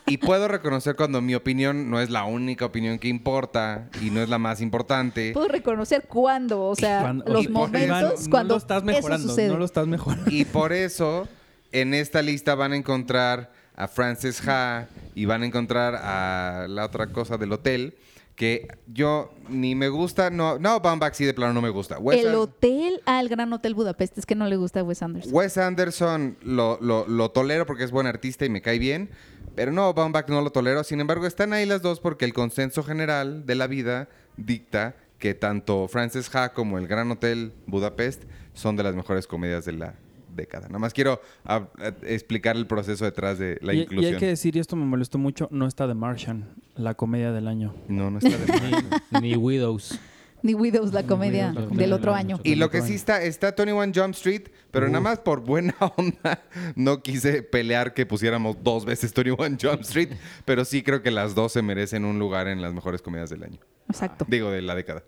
Y puedo reconocer cuando mi opinión no es la única opinión que importa y no es la más importante. Puedo reconocer cuándo, o sea, Cuando- los y momentos Iván, no cuando lo estás eso mejorando, sucede. no lo estás mejorando. Y por eso en esta lista van a encontrar a Frances Ha y van a encontrar a la otra cosa del hotel que yo ni me gusta, no, no, Baumbach sí de plano no me gusta. Wes, El hotel, ah, el Gran Hotel Budapest, es que no le gusta a Wes Anderson. Wes Anderson lo, lo- lo tolero porque es buen artista y me cae bien, pero no, Baumbach no lo tolero. Sin embargo, están ahí las dos porque el consenso general de la vida dicta que tanto Frances Ha como el Gran Hotel Budapest son de las mejores comedias de la década. Nada más quiero ah, explicar el proceso detrás de la y, y inclusión. hay que decir, y esto me molestó mucho, no está The Martian, la comedia del año. No, no está de más. Ni, ni Widows. The Widows, la comedia Widows, la del otro año. Y lo que sí está, está 21 Jump Street, pero nada más por buena onda no quise pelear que pusiéramos dos veces 21 Jump Street, pero sí creo que las dos se merecen un lugar en las mejores comedias del año. Exacto. Digo, de la década.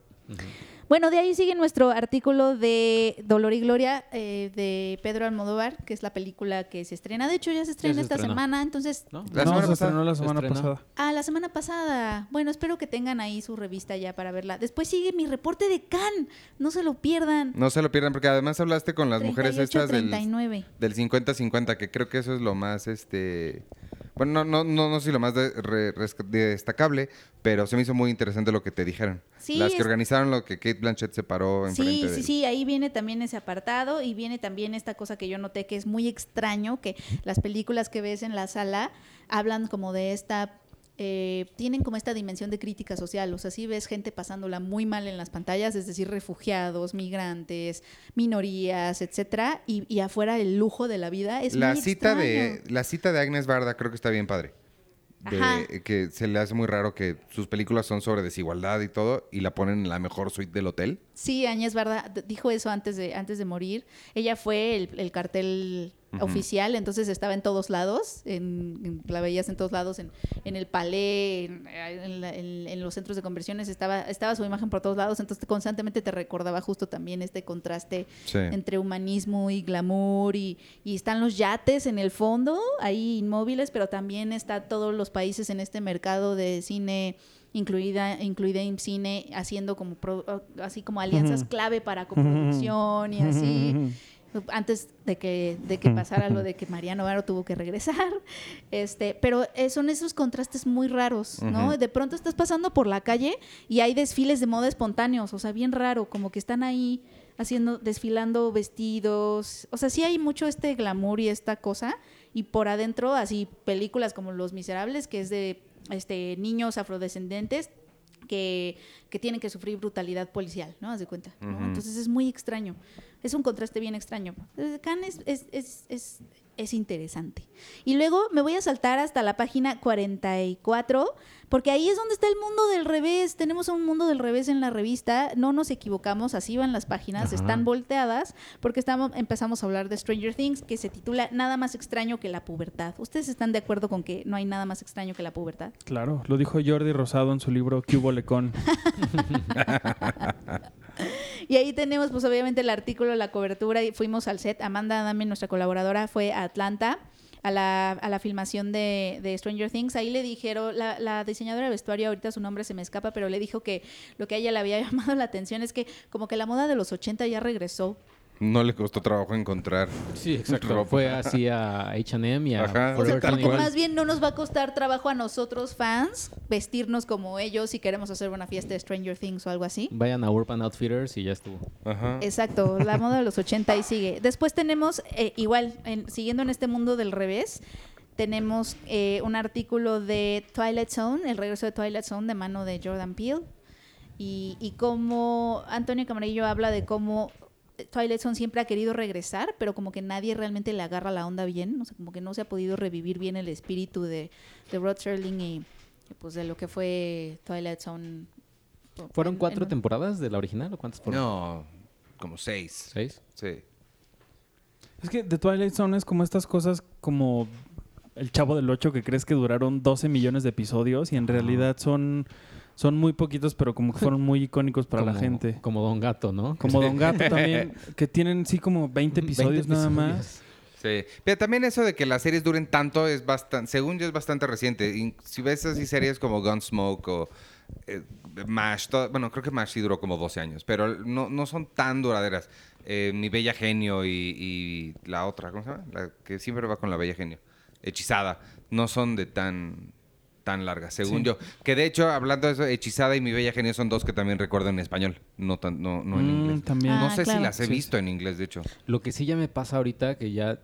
Bueno, de ahí sigue nuestro artículo de Dolor y Gloria eh, de Pedro Almodóvar, que es la película que se estrena. De hecho, ya se estrena se esta estrenó. semana. Entonces, ¿No? La no, semana se pasada. estrenó la Se semana pasada. ah, la semana pasada. Bueno, espero que tengan ahí su revista ya para verla. Después sigue mi reporte de Cannes. No se lo pierdan. No se lo pierdan porque además hablaste con las mujeres 38, estas del, 39. del 50-50, que creo que eso es lo más, este... Bueno, no, no, no, no sé si lo más de- re- destacable, pero se me hizo muy interesante lo que te dijeron. Sí, Las que es- organizaron lo que Kate Blanchett se paró enfrente Sí, de sí, sí, ahí viene también ese apartado y viene también esta cosa que yo noté que es muy extraño, que las películas que ves en la sala hablan como de esta, eh, tienen como esta dimensión de crítica social, o sea, sí ves gente pasándola muy mal en las pantallas, es decir, refugiados, migrantes, minorías, etcétera, y, y afuera el lujo de la vida es la muy cita extraño. de la cita de Agnes Barda creo que está bien padre. De- que se le hace muy raro que sus películas son sobre desigualdad y todo y la ponen en la mejor suite del hotel. Sí, Áñez Barda dijo eso antes de, antes de morir. Ella fue el, el cartel Oficial, entonces estaba en todos lados, en, en- la veías en todos lados, en, en el palais, en, en la- en- en los centros de conversiones, estaba, estaba su imagen por todos lados, entonces constantemente te recordaba justo también este contraste Sí. entre humanismo y glamour y, y están los yates en el fondo, ahí inmóviles, pero también está todos los países en este mercado de cine incluida incluida en cine haciendo como pro- así como alianzas clave para coproducción y así antes de que de que pasara lo de que Mariano Varo tuvo que regresar este pero eh, son esos contrastes muy raros no de pronto estás pasando por la calle y hay desfiles de moda espontáneos o sea bien raro como que están ahí haciendo desfilando vestidos o sea sí hay mucho este glamour y esta cosa y por adentro así películas como Los Miserables que es de este niños afrodescendentes que, que tienen que sufrir brutalidad policial, ¿no? Haz de cuenta. Entonces es muy extraño. Es un contraste bien extraño. Cannes es, es, es, es, es interesante. Y luego me voy a saltar hasta la página 44, porque ahí es donde está el mundo del revés. Tenemos un mundo del revés en la revista. No nos equivocamos, así van las páginas, Ajá. están volteadas, porque estamos, empezamos a hablar de Stranger Things, que se titula Nada más extraño que la pubertad. ¿Ustedes están de acuerdo con que no hay nada más extraño que la pubertad? Claro, lo dijo Jordi Rosado en su libro Cubo Lecón. Y ahí tenemos, pues obviamente, el artículo, la cobertura, y fuimos al set. Amanda Adame, nuestra colaboradora, fue a Atlanta a la, a la filmación de, de Stranger Things. Ahí le dijeron, la, la diseñadora de vestuario, ahorita su nombre se me escapa, pero le dijo que lo que a ella le había llamado la atención es que como que la moda de los 80 ya regresó. No le costó trabajo encontrar. Sí, exacto. Ropa. Fue así a H&M y a Ajá. O sea, Forever que 21. más bien no nos va a costar trabajo a nosotros fans vestirnos como ellos si queremos hacer una fiesta de Stranger Things o algo así. Vayan a Urban Outfitters y ya estuvo. Ajá. Exacto, la moda de los 80 y sigue. Después tenemos, eh, igual, en- siguiendo en este mundo del revés, tenemos eh, un artículo de Twilight Zone, el regreso de Twilight Zone de mano de Jordan Peele. Y, y cómo Antonio Camarillo habla de cómo Twilight Zone siempre ha querido regresar, pero como que nadie realmente le agarra la onda bien, o sea, como que no se ha podido revivir bien el espíritu de, de Rod Serling y y, pues de lo que fue Twilight Zone. ¿Fueron en- cuatro en- temporadas de la original o cuántas fueron? No, como seis. ¿Seis? Sí. Es que The Twilight Zone es como estas cosas como el Chavo del Ocho que crees que duraron 12 millones de episodios y en realidad son, son muy poquitos, pero como que fueron muy icónicos para la gente. Como Don Gato, ¿no? Como Don Gato también, que tienen sí como 20 episodios 20 nada episodios. más. Sí. Pero también eso de que las series duren tanto es bastante, según yo es bastante reciente. Si ves así series como Gunsmoke o eh, MASH, todo- bueno, creo que MASH sí duró como 12 años, pero no, no son tan duraderas. Eh, Mi Bella Genio y, y la otra, ¿cómo se llama? La que siempre va con la Bella Genio. Hechizada. No son de tan tan largas, según Sí. yo. Que de hecho, hablando de eso, Hechizada y Mi Bella Genio son dos que también recuerdo en español, no, tan, no, no en Mm, inglés. también. Ah, no sé claro. si las he Sí, visto en inglés, de hecho. Lo que sí ya me pasa ahorita, que ya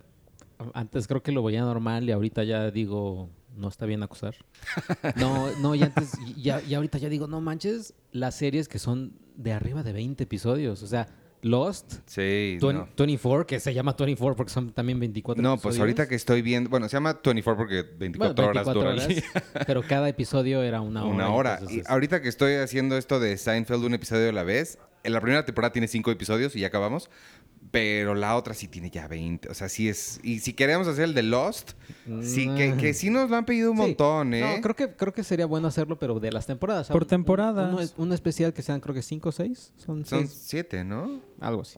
antes creo que lo veía normal y ahorita ya digo, no está bien acusar. No, no, y antes, ya, y ahorita ya digo, no manches, las series que son de arriba de 20 episodios. O sea, Lost, Sí. Twen- no. 24, que se llama 24 porque son también 24 No, pues ahorita que estoy viendo, bueno, se llama 24 porque 24, Bueno, horas 24 dura horas, pero cada episodio era una hora. Una hora. ahorita que estoy haciendo esto de Seinfeld un episodio a la vez, en la primera temporada tiene cinco episodios y ya acabamos. Pero la otra sí tiene ya 20. O sea, sí es. Y si queremos hacer el de Lost, sí, que, que sí nos lo han pedido un Sí. montón, ¿eh? No, creo que, creo que sería bueno hacerlo, pero de las temporadas. Por temporadas. uno Un, especial que sean, creo que 5 o 6. Son Son 6, siete, ¿no? algo así.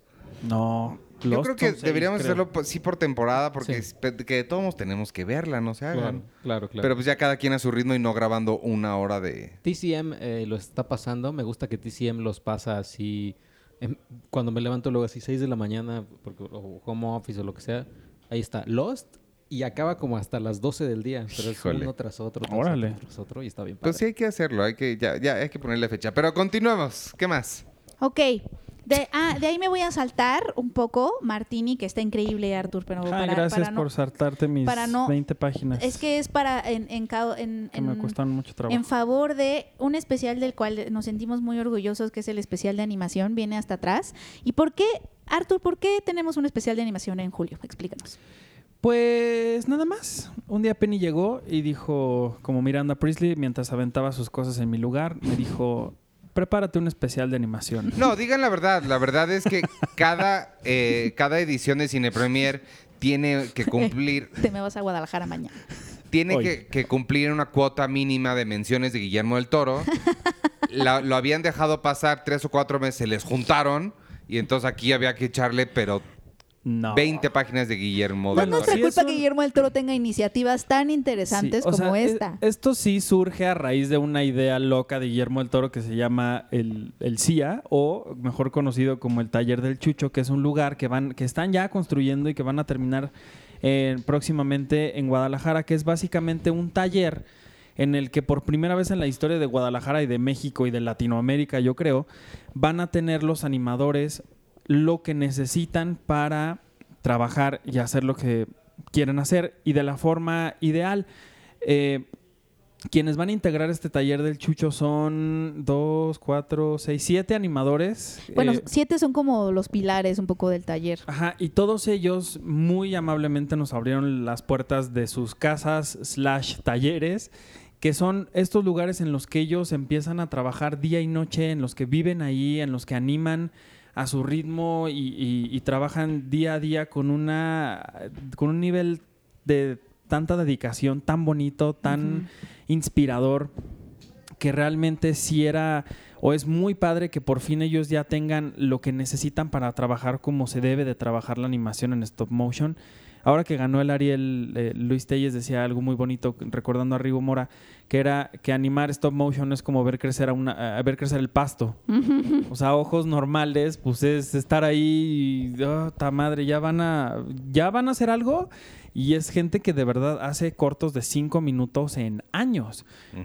No. Yo Lost creo que seis, deberíamos creo. hacerlo pues, sí por temporada, porque Sí. es- que de todos modos tenemos que verla, no se hagan. Claro, claro, claro. Pero pues ya cada quien a su ritmo y no grabando una hora de. TCM eh, lo está pasando. Me gusta que TCM los pasa así. Em, cuando me levanto luego así 6 de la mañana, porque, o home office o lo que sea. Ahí está Lost y acaba como hasta las 12 del día. Pero es Híjole. uno tras otro, tras Órale. otro, tras otro y está bien padre. Pues sí hay que hacerlo, hay que, ya, ya hay que ponerle fecha. Pero continuemos. ¿Qué más? Ok. De, ah, de ahí me voy a saltar un poco Martini, que está increíble, Artur, pero para, gracias para no... por saltarte mis para no- 20 páginas. Es que es para en, en, en- que me cuestan mucho trabajo. en favor de un especial del cual nos sentimos muy orgullosos, que es el especial de animación, viene hasta atrás. ¿Y por qué, Artur, por qué tenemos un especial de animación en julio? Explícanos. Pues nada más. Un día Penny llegó y dijo, como Miranda Priestley, mientras aventaba sus cosas en mi lugar, me dijo, prepárate un especial de animación. No, digan la verdad. La verdad es que cada, eh, cada edición de Cine Premier tiene que cumplir, Te me vas a Guadalajara mañana. tiene que, que cumplir una cuota mínima de menciones de Guillermo del Toro. La- lo habían dejado pasar tres o cuatro meses, se les juntaron y entonces aquí había que echarle, pero No. 20 páginas de Guillermo No del es Toro. nuestra sí, culpa que Guillermo del Toro tenga iniciativas tan interesantes Sí, o como sea, esta. esto sí surge a raíz de una idea loca de Guillermo del Toro que se llama el, el CIA, o mejor conocido como el Taller del Chucho, que es un lugar que van, que están ya construyendo y que van a terminar eh, próximamente en Guadalajara, que es básicamente un taller en el que por primera vez en la historia de Guadalajara y de México y de Latinoamérica, yo creo, van a tener los animadores lo que necesitan para trabajar y hacer lo que quieren hacer y de la forma ideal. Eh, quienes van a integrar este taller del Chucho son dos, cuatro, seis, siete animadores. Bueno, Eh, siete son como los pilares un poco del taller. Ajá, y todos ellos muy amablemente nos abrieron las puertas de sus casas slash talleres, que son estos lugares en los que ellos empiezan a trabajar día y noche, en los que viven ahí, en los que animan a su ritmo y, y- y trabajan día a día con una con un nivel de tanta dedicación tan bonito, tan inspirador que realmente sí era o es muy padre que por fin ellos ya tengan lo que necesitan para trabajar como se debe de trabajar la animación en stop motion. Ahora que ganó el Ariel, eh, Luis Telles decía algo muy bonito, recordando a Rigo Mora, que era que animar stop motion es como ver crecer a una, a ver crecer el pasto. O sea, ojos normales, pues es estar ahí y, oh, ta madre, ya van a, ya van a hacer algo. Y es gente que de verdad hace cortos de cinco minutos en años.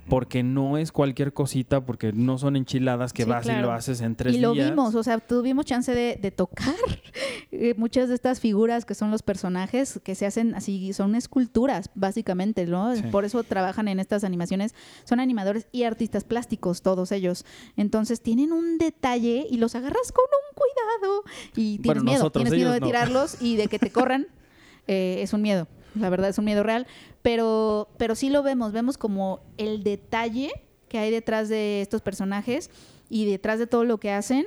Porque no es cualquier cosita, porque no son enchiladas que Sí, vas y lo haces en tres y lo días. vimos, o sea, tuvimos chance de, de tocar eh, muchas de estas figuras que son los personajes que se hacen así, son esculturas, básicamente, ¿no? Sí. Por eso trabajan en estas animaciones. Son animadores y artistas plásticos, todos ellos. Entonces tienen un detalle y los agarras con un cuidado y tienes Bueno, miedo, nosotros, tienes miedo de no. tirarlos y de que te corran. Eh, es un miedo, la verdad es un miedo real, pero, pero sí lo vemos, vemos como el detalle que hay detrás de estos personajes y detrás de todo lo que hacen.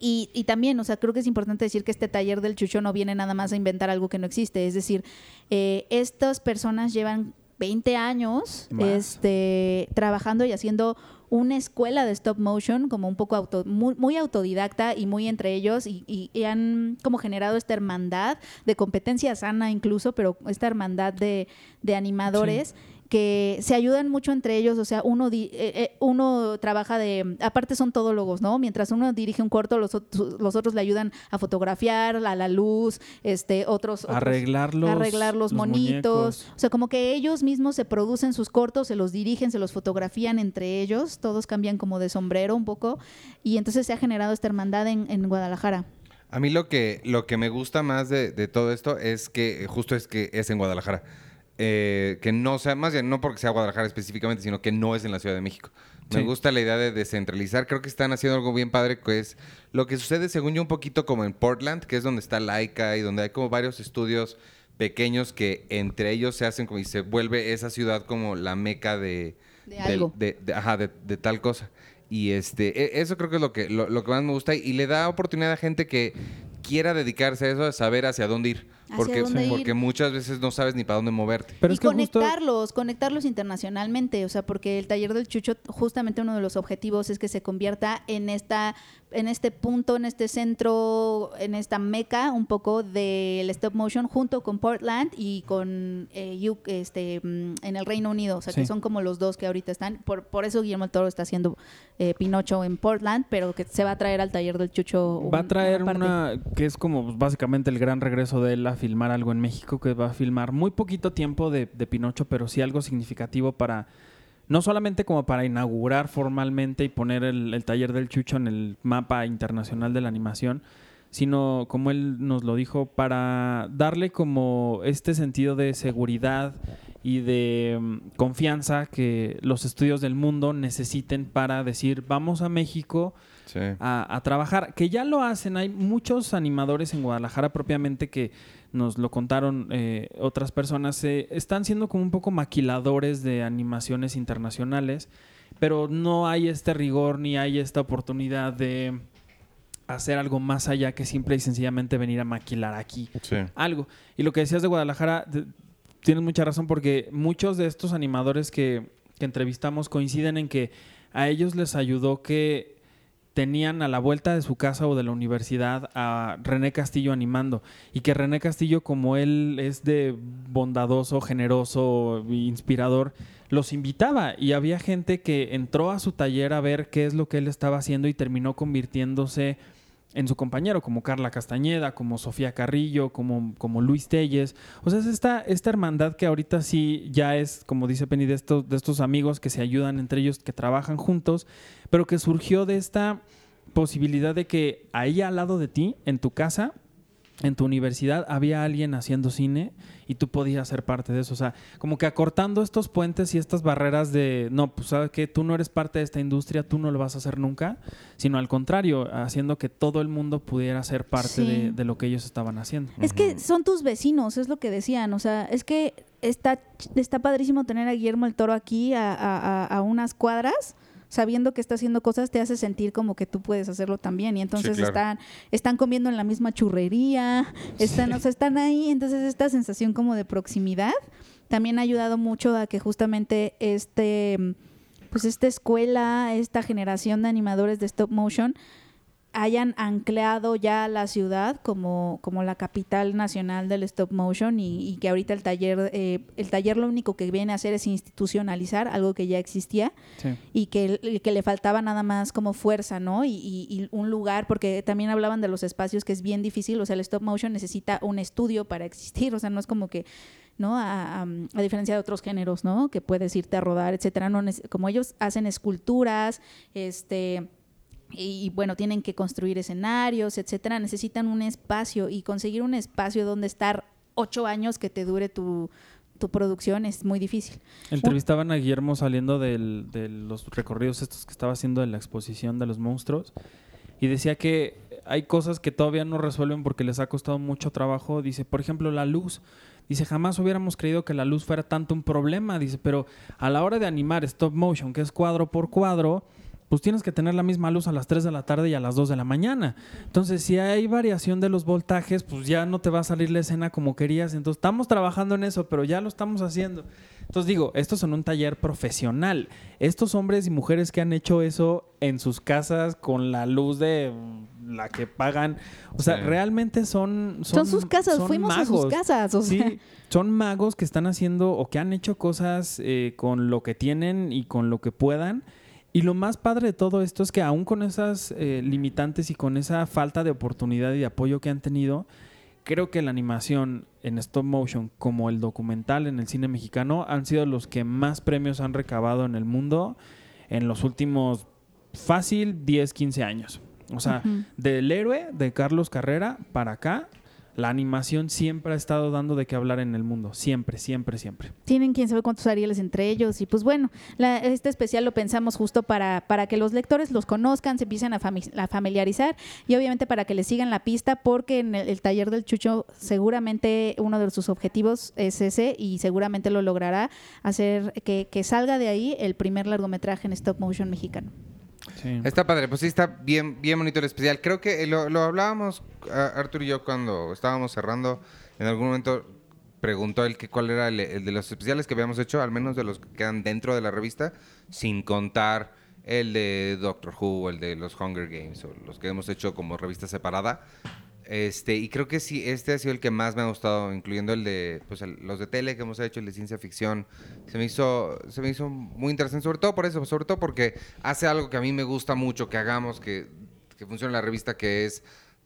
Y, y también, o sea, creo que es importante decir que este taller del chucho no viene nada más a inventar algo que no existe. Es decir, eh, estas personas llevan 20 años Más. este, trabajando y haciendo una escuela de stop motion como un poco auto, muy, muy autodidacta y muy entre ellos y, y- y han como generado esta hermandad de competencia sana incluso, pero esta hermandad de, de animadores que se ayudan mucho entre ellos, o sea, uno di- eh, eh, uno trabaja de, aparte son todólogos, ¿no? Mientras uno dirige un corto, los, los otros le ayudan a fotografiar, a la luz, este, otros, otros- Arreglar los, arreglar los, monitos, muñecos. o sea, como que ellos mismos se producen sus cortos, se los dirigen, se los fotografían entre ellos, todos cambian como de sombrero un poco, y entonces se ha generado esta hermandad en, en Guadalajara. A mí lo que, lo que me gusta más de, de todo esto es que justo es que es en Guadalajara. Eh, que no sea, más bien no porque sea Guadalajara específicamente, sino que no es en la Ciudad de México. Me Sí. gusta la idea de descentralizar. Creo que están haciendo algo bien padre, que es lo que sucede, según yo, un poquito como en Portland, que es donde está Laika y donde hay como varios estudios pequeños que entre ellos se hacen como y se vuelve esa ciudad como la meca de, De algo. de- de- ajá, de, de tal cosa. Y este, e- eso creo que es lo que, lo, lo que más me gusta y le da oportunidad a gente que quiera dedicarse a eso, a saber hacia dónde ir. Hacia Porque, porque muchas veces no sabes ni para dónde moverte. Pero y es que justo- conectarlos, conectarlos internacionalmente, o sea, porque el taller del Chucho, justamente uno de los objetivos es que se convierta en esta, en este punto, en este centro, en esta meca un poco del stop motion junto con Portland y con eh, U- este mm, en el Reino Unido, o sea, que son como los dos que ahorita están. Por, por eso Guillermo del Toro está haciendo eh, Pinocho en Portland, pero que se va a traer al taller del Chucho. Va a traer parte. una que es como pues, básicamente el gran regreso de él a filmar algo en México, que va a filmar muy poquito tiempo de, Pinocho, pero sí algo significativo para, no solamente como para inaugurar formalmente y poner el, el taller del Chucho en el mapa internacional de la animación, sino como él nos lo dijo, para darle como este sentido de seguridad y de mm, confianza que los estudios del mundo necesiten para decir, vamos a México Sí. a, a trabajar, que ya lo hacen. Hay muchos animadores en Guadalajara propiamente que nos lo contaron eh, otras personas. eh, están siendo como un poco maquiladores de animaciones internacionales, pero no hay este rigor ni hay esta oportunidad de hacer algo más allá que simple y sencillamente venir a maquilar aquí Sí. algo. Y lo que decías de Guadalajara, de- tienes mucha razón porque muchos de estos animadores que, que entrevistamos coinciden en que a ellos les ayudó que tenían a la vuelta de su casa o de la universidad a René Castillo animando. Y que René Castillo como él es de bondadoso, generoso, inspirador, los invitaba. Y había gente que entró a su taller a ver qué es lo que él estaba haciendo y terminó convirtiéndose en su compañero, como Carla Castañeda, como Sofía Carrillo, como, como Luis Telles. O sea, es esta, esta hermandad que ahorita sí ya es, como dice Penny, de estos, de estos amigos que se ayudan entre ellos, que trabajan juntos, pero que surgió de esta posibilidad de que ahí al lado de ti, en tu casa, en tu universidad, había alguien haciendo cine y tú podías ser parte de eso. O sea, como que acortando estos puentes y estas barreras de, no, pues sabes que tú no eres parte de esta industria, tú no lo vas a hacer nunca, sino al contrario, haciendo que todo el mundo pudiera ser parte Sí. de, de lo que ellos estaban haciendo. Es que son tus vecinos, es lo que decían. O sea, es que está, está padrísimo tener a Guillermo el Toro aquí a, a- a- a unas cuadras, sabiendo que está haciendo cosas, te hace sentir como que tú puedes hacerlo también. Y entonces claro. están, están comiendo en la misma churrería, están, o sea, están ahí. Entonces esta sensación como de proximidad también ha ayudado mucho a que justamente este, pues esta escuela, esta generación de animadores de stop motion hayan ancleado ya la ciudad como, como la capital nacional del stop motion y, y que ahorita el taller eh, el taller lo único que viene a hacer es institucionalizar algo que ya existía Sí. y que, que le faltaba nada más como fuerza, ¿no? Y, y- y un lugar, porque también hablaban de los espacios que es bien difícil, o sea, el stop motion necesita un estudio para existir, o sea, no es como que, ¿no? A, a- a diferencia de otros géneros, ¿no? Que puedes irte a rodar, etcétera, no, como ellos hacen esculturas, este y, y, bueno, tienen que construir escenarios, etcétera, necesitan un espacio y conseguir un espacio donde estar ocho años que te dure tu, tu producción es muy difícil. Entrevistaban a Guillermo saliendo del- de los recorridos estos que estaba haciendo de la exposición de los monstruos y decía que hay cosas que todavía no resuelven porque les ha costado mucho trabajo. Dice, por ejemplo, la luz. Dice, jamás hubiéramos creído que la luz fuera tanto un problema. Dice, pero a la hora de animar stop motion, que es cuadro por cuadro, pues tienes que tener la misma luz a las 3 de la tarde y a las 2 de la mañana. Entonces, si hay variación de los voltajes, pues ya no te va a salir la escena como querías. Entonces, estamos trabajando en eso, pero ya lo estamos haciendo. Entonces, digo, estos son un taller profesional. Estos hombres y mujeres que han hecho eso en sus casas con la luz de la que pagan, o sea, Sí. realmente son, Son, sus casas, son fuimos a sus casas, o sea, Sí, son magos que están haciendo o que han hecho cosas eh, con lo que tienen y con lo que puedan. Y lo más padre de todo esto es que aún con esas eh, limitantes y con esa falta de oportunidad y de apoyo que han tenido, creo que la animación en stop motion como el documental en el cine mexicano han sido los que más premios han recabado en el mundo en los últimos fácil 10, 15 años. O sea, del héroe de Carlos Carrera para acá, la animación siempre ha estado dando de qué hablar en el mundo. Siempre, siempre, siempre. Tienen quién sabe cuántos Arieles entre ellos. Y pues bueno, la- este especial lo pensamos justo para, para que los lectores los conozcan, se empiecen a, fami- a familiarizar y obviamente para que les sigan la pista, porque en el, el taller del Chucho seguramente uno de sus objetivos es ese y seguramente lo logrará hacer que, que salga de ahí el primer largometraje en stop motion mexicano. Está padre, pues sí, está bien, bien bonito el especial. Creo que lo, hablábamos, a- Arturo y yo, cuando estábamos cerrando. En algún momento preguntó él que cuál era el, el de los especiales que habíamos hecho, al menos de los que quedan dentro de la revista, sin contar el de Doctor Who, el de los Hunger Games, o los que hemos hecho como revista separada. Este, y creo que sí, este ha sido el que más me ha gustado, incluyendo el de pues, los de tele que hemos hecho, el de ciencia ficción. Se me hizo, se me hizo muy interesante, sobre todo por eso, sobre todo porque hace algo que a mí me gusta mucho que hagamos, que, que funcione la revista, que es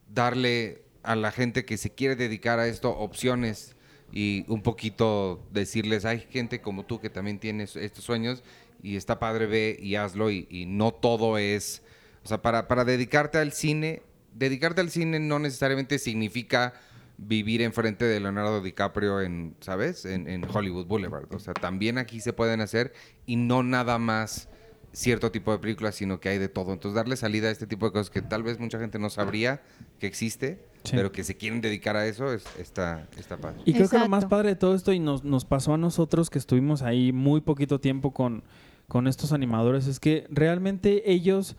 darle a la gente que se quiere dedicar a esto opciones y un poquito decirles, hay gente como tú que también tienes estos sueños y está padre, ve y hazlo y, y no todo es, o sea, para, para dedicarte al cine, dedicarte al cine no necesariamente significa vivir enfrente de Leonardo DiCaprio en, ¿sabes? En, en Hollywood Boulevard. O sea, también aquí se pueden hacer y no nada más cierto tipo de películas, sino que hay de todo. Entonces, darle salida a este tipo de cosas que tal vez mucha gente no sabría que existe, Sí. pero que se quieren dedicar a eso, es- está, está padre. Y creo que lo más padre de todo esto, y nos, nos pasó a nosotros que estuvimos ahí muy poquito tiempo con, con estos animadores, es que realmente ellos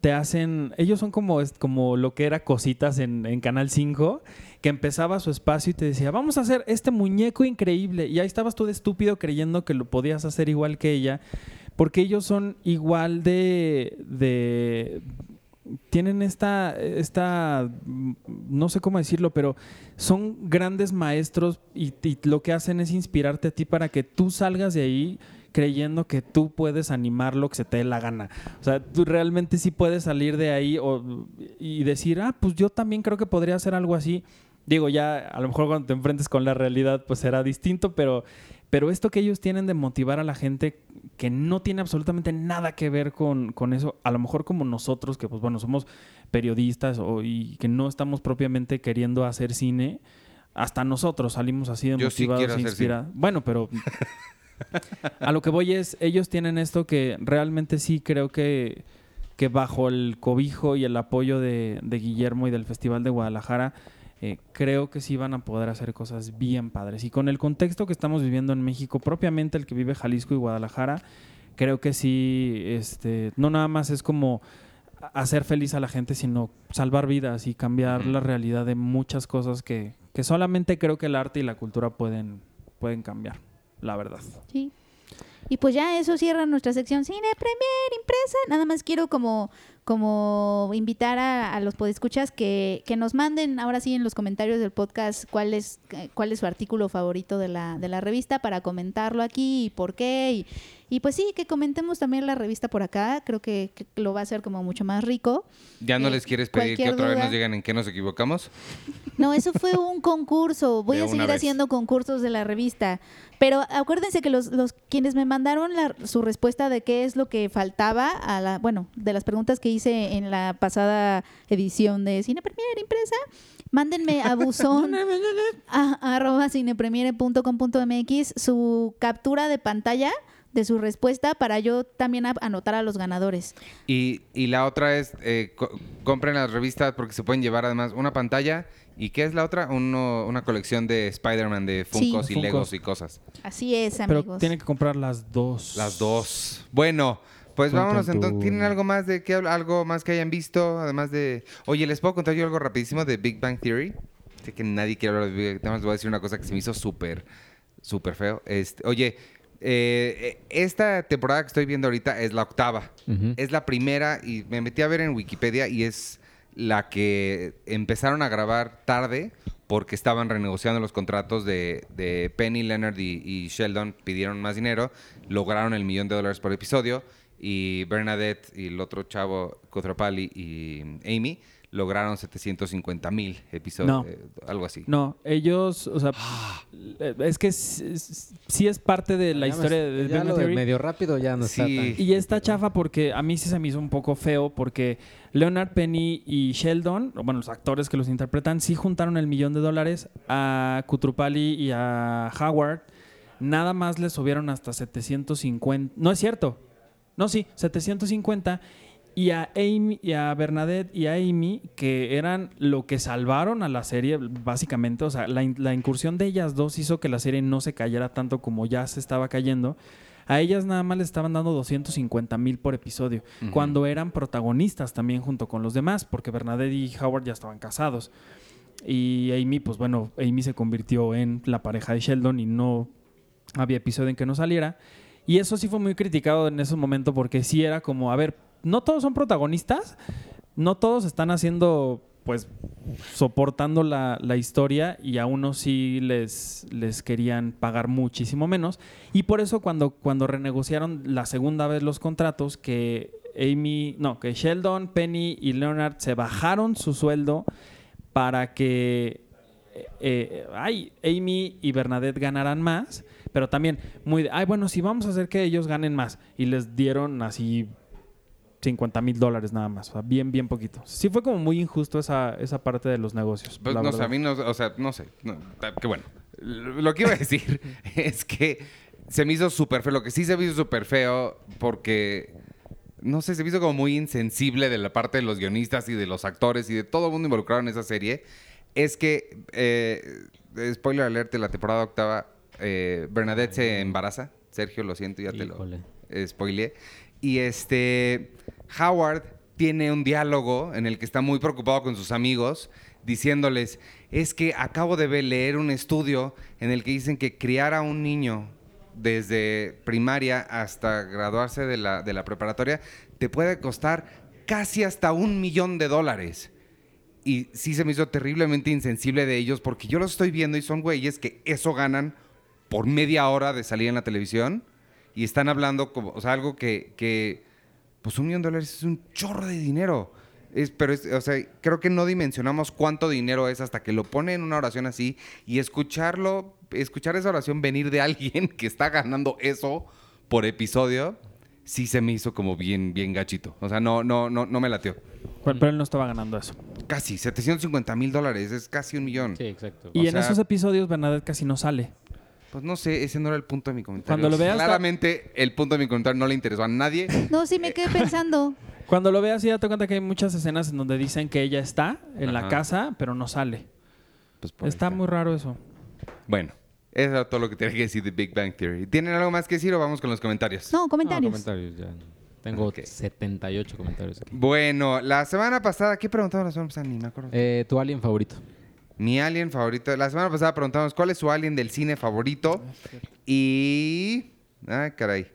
te hacen, ellos son como, como lo que era cositas en, en Canal 5, que empezaba su espacio y te decía, vamos a hacer este muñeco increíble. Y ahí estabas tú de estúpido creyendo que lo podías hacer igual que ella, porque ellos son igual de... de tienen esta, esta, no sé cómo decirlo, pero son grandes maestros y, y lo que hacen es inspirarte a ti para que tú salgas de ahí creyendo que tú puedes animar lo que se te dé la gana. O sea, tú realmente sí puedes salir de ahí o- y decir, ah, pues yo también creo que podría hacer algo así. Digo, ya a lo mejor cuando te enfrentes con la realidad, pues será distinto, pero, pero esto que ellos tienen de motivar a la gente que no tiene absolutamente nada que ver con, con eso, a lo mejor como nosotros, que pues bueno, somos periodistas o, y que no estamos propiamente queriendo hacer cine, hasta nosotros salimos así de Yo sí motivados quiero e inspirados. Bueno, pero a lo que voy es, ellos tienen esto que realmente sí creo que, que bajo el cobijo y el apoyo de, de Guillermo y del Festival de Guadalajara, eh, creo que sí van a poder hacer cosas bien padres. Y con el contexto que estamos viviendo en México, propiamente el que vive Jalisco y Guadalajara, creo que sí, este, no nada más es como hacer feliz a la gente, sino salvar vidas y cambiar la realidad de muchas cosas que, que solamente creo que el arte y la cultura pueden, pueden cambiar, la verdad. Sí. Y pues ya eso cierra nuestra sección Cine Premier Impresa. Nada más quiero como, como invitar a, a los podescuchas que, que nos manden ahora sí en los comentarios del podcast cuál es, eh, cuál es su artículo favorito de la, de la revista para comentarlo aquí y por qué. Y, y pues sí, que comentemos también la revista por acá. Creo que, que lo va a hacer como mucho más rico. ¿Ya no Eh, les quieres pedir que otra vez nos digan en qué nos equivocamos? No, eso fue un concurso. Voy De a seguir vez. haciendo concursos de la revista. Pero acuérdense que los, los quienes me mandaron la- su respuesta de qué es lo que faltaba a la, bueno, de las preguntas que hice en la pasada edición de Cine Premier impresa, mándenme a buzón a, arroba cinepremiere.com.mx su captura de pantalla de su respuesta para yo también a- anotar a los ganadores. Y, y la otra es, eh, co- compren las revistas porque se pueden llevar además una pantalla. ¿Y qué es la otra? Uno- una colección de Spider-Man, de Sí. Funkos y Funkos. Legos y cosas. Así es, amigos. Pero tiene que comprar las dos. Las dos. Bueno, pues vámonos entonces. ¿Tienen algo más de qué habla- algo más que hayan visto? Además de. Oye, ¿les puedo contar yo algo rapidísimo de Big Bang Theory? Sé que nadie quiere hablar de Big Bang Theory. Les voy a decir una cosa que se me hizo súper, súper feo. Este, oye, eh, esta temporada que estoy viendo ahorita es la octava. Es la primera y me metí a ver en Wikipedia y es la que empezaron a grabar tarde porque estaban renegociando los contratos de, de Penny, Leonard y, y Sheldon, pidieron más dinero, lograron el millón de dólares por episodio y Bernadette y el otro chavo, Kotropali y Amy, lograron 750 mil episodios, No. eh, algo así. No, ellos, o sea, eh, es que sí es parte de la Ya me- historia de ya lo de medio rápido ya no está Sí. tan... Y está chafa porque a mí sí se me hizo un poco feo porque Leonard Penny y Sheldon, bueno, los actores que los interpretan, sí juntaron el millón de dólares a Kutrupali y a Howard. Nada más les subieron hasta 750. No es cierto. No, sí, 750. Y a Amy, y a Bernadette y a Amy, que eran lo que salvaron a la serie, básicamente. O sea, la, in- la incursión de ellas dos hizo que la serie no se cayera tanto como ya se estaba cayendo. A ellas nada más les estaban dando 250 mil por episodio, cuando eran protagonistas también junto con los demás, porque Bernadette y Howard ya estaban casados. Y Amy, pues bueno, Amy se convirtió en la pareja de Sheldon y no había episodio en que no saliera. Y eso sí fue muy criticado en ese momento porque sí era como, a ver, no todos son protagonistas, no todos están haciendo, pues, soportando la, historia y a unos sí les, les querían pagar muchísimo menos. Y por eso cuando, cuando renegociaron la segunda vez los contratos, que Amy, no, que Sheldon, Penny y Leonard se bajaron su sueldo para que eh, eh, ay, Amy y Bernadette ganaran más, pero también muy ay, bueno, si vamos a hacer que ellos ganen más. Y les dieron así 50 mil dólares nada más, o sea, bien, bien poquito. Sí fue como muy injusto esa, esa parte de los negocios. Pues la no sé, a mí no, o sea, no sé. no, que bueno. Lo que iba a decir es que se me hizo súper feo. Lo que sí se me hizo súper feo porque, no sé, se me hizo como muy insensible de la parte de los guionistas y de los actores y de todo el mundo involucrado en esa serie. Es que, eh, spoiler alert, de la temporada octava, eh, Bernadette se embaraza. Sergio, lo siento, ya te lo eh, spoileé. Y este, Howard tiene un diálogo en el que está muy preocupado con sus amigos, diciéndoles, es que acabo de leer un estudio en el que dicen que criar a un niño desde primaria hasta graduarse de la, de la preparatoria te puede costar casi hasta un millón de dólares. Y sí se me hizo terriblemente insensible de ellos porque yo los estoy viendo y son güeyes que eso ganan por media hora de salir en la televisión y están hablando como, o sea, algo que, que, pues un millón de dólares es un chorro de dinero. Es, pero, es, o sea, creo que no dimensionamos cuánto dinero es hasta que lo pone en una oración así y escucharlo, escuchar esa oración venir de alguien que está ganando eso por episodio, sí se me hizo como bien, bien gachito. O sea, no, no, no, no me latió. Pero, pero él no estaba ganando eso. Casi, 750 mil dólares, es casi un millón. Sí, exacto. Y O en sea- esos episodios Bernadette casi no sale. Pues no sé, ese no era el punto de mi comentario. Cuando lo veas, Claramente el punto de mi comentario no le interesó a nadie. No, sí me quedé pensando. Cuando lo veas, sí, date cuenta que hay muchas escenas en donde dicen que ella está en la casa, pero no sale. Pues por Está muy raro eso. Bueno, eso era todo lo que tenía que decir de Big Bang Theory. ¿Tienen algo más que decir o vamos con los comentarios? No, No, comentarios. comentarios ya. Tengo Ok. 78 comentarios aquí. Bueno, la semana pasada, ¿qué preguntamos la semana pasada? Ni me acuerdo. Eh, ¿Tu alien favorito? Mi alien favorito. La semana pasada preguntamos cuál es su alien del cine favorito. Y. Ah, caray.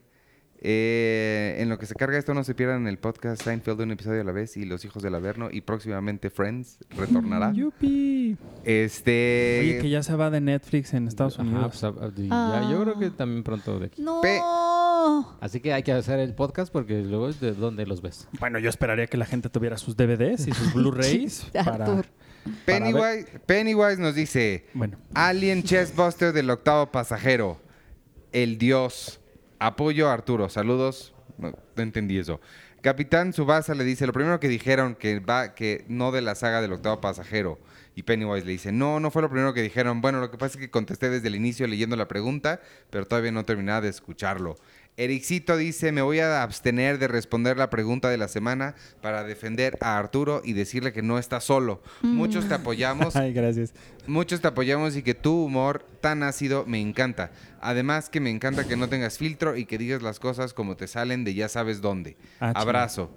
Eh, en lo que se carga esto, no se pierdan el podcast Seinfeld un episodio a la vez y Los Hijos del Averno. Y próximamente Friends retornará. ¡Yupi! Este. Oye, que ya se va de Netflix en Estados Ajá, Unidos. pues, ah, ya, yo creo que Ah. también pronto de aquí. No. Pe- Así que hay que hacer el podcast porque luego es de dónde los ves. Bueno, yo esperaría que la gente tuviera sus DVDs y sus Blu-rays para... Pennywise, Pennywise nos dice: Bueno, Alien Chessbuster del octavo pasajero. El dios. Apoyo a Arturo. Saludos. No, no entendí eso. Capitán Subasa le dice, lo primero que dijeron que va, que no de la saga del octavo pasajero. Y Pennywise le dice, no, no fue lo primero que dijeron. Bueno, lo que pasa es que contesté desde el inicio leyendo la pregunta, pero todavía no terminaba de escucharlo. Ericito dice, me voy a abstener de responder la pregunta de la semana para defender a Arturo y decirle que no está solo. Muchos te apoyamos, ay, gracias. Muchos te apoyamos y que tu humor tan ácido me encanta. Además que me encanta que no tengas filtro y que digas las cosas como te salen de ya sabes dónde. Ah. Abrazo.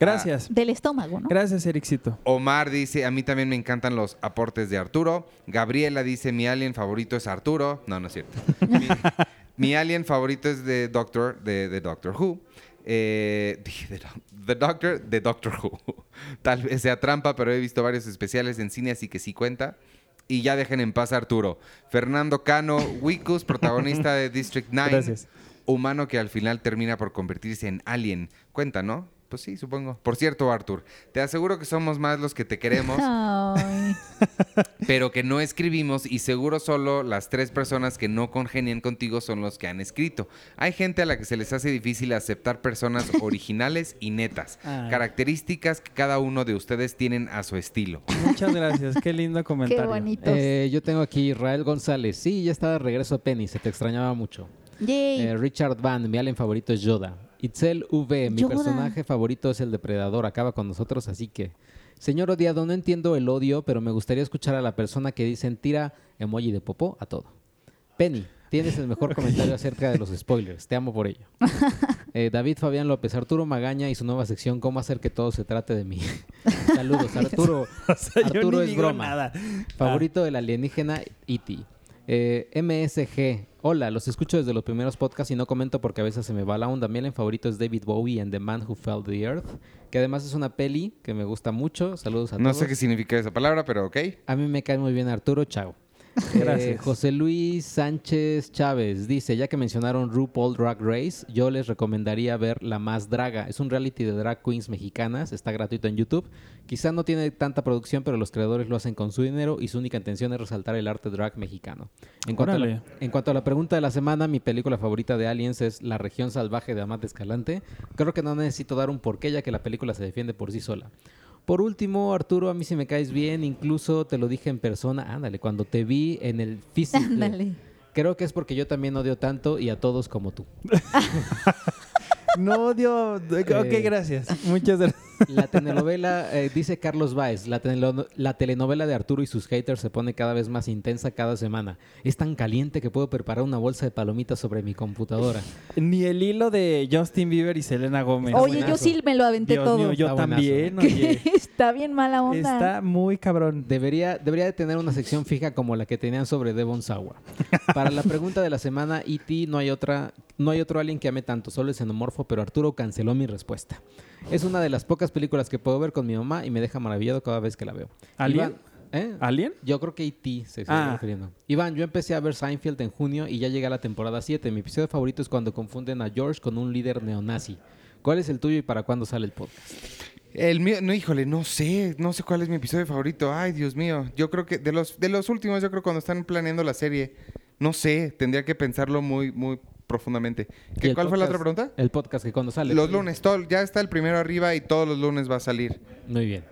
Gracias. Del estómago, ¿no? Gracias, Ericito. Omar dice, a mí también me encantan los aportes de Arturo. Gabriela dice, mi alien favorito es Arturo. No, no es cierto. mi, mi alien favorito es de Doctor, de, de Doctor Who. Eh, The Doctor, de Doctor Who. Tal vez sea trampa, pero he visto varios especiales en cine, así que sí cuenta. Y ya dejen en paz a Arturo. Fernando Cano, Wikus, protagonista de District 9. Gracias. Humano que al final termina por convertirse en alien. Cuenta, ¿no? Pues sí, supongo. Por cierto, Arthur, te aseguro que somos más los que te queremos, Ay. pero que no escribimos y seguro solo las tres personas que no congenian contigo son los que han escrito. Hay gente a la que se les hace difícil aceptar personas originales y netas, Ay. características que cada uno de ustedes tienen a su estilo. Muchas gracias. Qué lindo comentario. Qué bonitos. Eh, yo tengo aquí Israel González. Sí, ya está de regreso a Penny. Se te extrañaba mucho. Yay. Eh, Richard Van, mi alien favorito es Yoda. Itzel V, mi Yoda. personaje favorito es el depredador. Acaba con nosotros, así que. Señor odiado, no entiendo el odio, pero me gustaría escuchar a la persona que dicen tira emoji de popó a todo. Penny, tienes el mejor comentario acerca de los spoilers. Te amo por ello. Eh, David Fabián López, Arturo Magaña y su nueva sección, ¿Cómo hacer que todo se trate de mí? Saludos, Arturo. O sea, yo Arturo ni es digo broma. nada. Favorito del alienígena E.T. Eh, MSG. Hola, los escucho desde los primeros podcasts y no comento porque a veces se me va la onda. Mi alien favorito es David Bowie en The Man Who Fell to the Earth, que además es una peli que me gusta mucho. Saludos a No todos. sé qué significa esa palabra, pero ok. A mí me cae muy bien Arturo, chao. Gracias. Eh, José Luis Sánchez Chávez dice, ya que mencionaron RuPaul Drag Race, yo les recomendaría ver La Más Draga. Es un reality de drag queens mexicanas, está gratuito en YouTube. Quizá no tiene tanta producción, pero los creadores lo hacen con su dinero y su única intención es resaltar el arte drag mexicano. En cuanto, a la, en cuanto a la pregunta de la semana, mi película favorita de Aliens es La región salvaje de Amate Escalante. Creo que no necesito dar un porqué ya que la película se defiende por sí sola. Por último, Arturo, a mí sí me caes bien, incluso te lo dije en persona, ándale, cuando te vi en el físico. Ándale. Creo que es porque yo también odio tanto y a todos como tú. No odio. Ok, Eh, gracias. Muchas gracias. La telenovela, eh, dice Carlos Báez, la, teleno- la telenovela de Arturo y sus haters se pone cada vez más intensa cada semana. Es tan caliente que puedo preparar una bolsa de palomitas sobre mi computadora. Ni el hilo de Justin Bieber y Selena Gómez. Oye, yo sí me lo aventé Dios todo. mío, yo Está también. Oye. Está bien mala onda. Está muy cabrón. Debería, debería de tener una sección fija como la que tenían sobre Devon Sawa. Para la pregunta de la semana, E.T. no hay otra, no hay otro alien que ame tanto, solo el xenomorfo, pero Arturo canceló mi respuesta. Es una de las pocas películas que puedo ver con mi mamá y me deja maravillado cada vez que la veo. ¿Alien? Iván- ¿eh? ¿Alien? Yo creo que E.T. se está Ah. refiriendo. Iván, yo empecé a ver Seinfeld en junio y ya llegué a la temporada 7. Mi episodio favorito es cuando confunden a George con un líder neonazi. ¿Cuál es el tuyo y para cuándo sale el podcast? El mío, no, híjole, no sé, no sé cuál es mi episodio favorito. Ay, Dios mío. Yo creo que de los, de los últimos, yo creo cuando están planeando la serie, no sé, tendría que pensarlo muy, muy profundamente. ¿Y ¿Qué, ¿Cuál fue la otra pregunta? El podcast que cuando sale. Los lunes, todo- ya está el primero arriba y todos los lunes va a salir. Muy bien.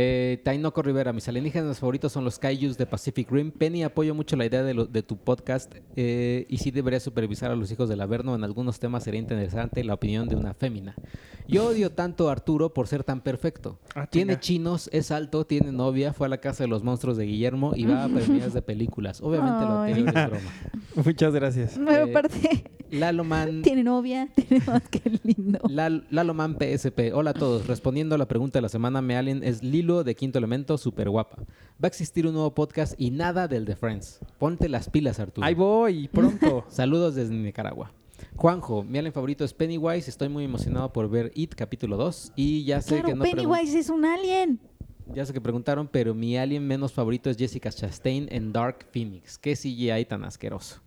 Eh, Tainoco Rivera, mis alienígenas favoritos son los Kaijus de Pacific Rim. Penny, apoyo mucho la idea de, lo- de tu podcast eh, y sí debería supervisar a los hijos del Averno. En algunos temas sería interesante la opinión de una fémina. Yo odio tanto a Arturo por ser tan perfecto. Ah, tiene chinos, es alto, tiene novia, fue a la casa de los monstruos de Guillermo y va a premieres de películas. Obviamente lo anterior es broma. Muchas gracias. Eh, aparte, Lalo Man tiene novia, tiene más que lindo. Lal- Laloman PSP. Hola a todos. Respondiendo a la pregunta de la semana, me alien es Lilo de Quinto Elemento, súper guapa. Va a existir un nuevo podcast y nada del de Friends. Ponte las pilas, Arturo. Ahí voy, pronto. Saludos desde Nicaragua. Juanjo, mi alien favorito es Pennywise. Estoy muy emocionado por ver It capítulo 2. Y ya sé Claro, que no Pennywise es un alien. ya sé que preguntaron, pero mi alien menos favorito es Jessica Chastain en Dark Phoenix. Qué CGI tan asqueroso.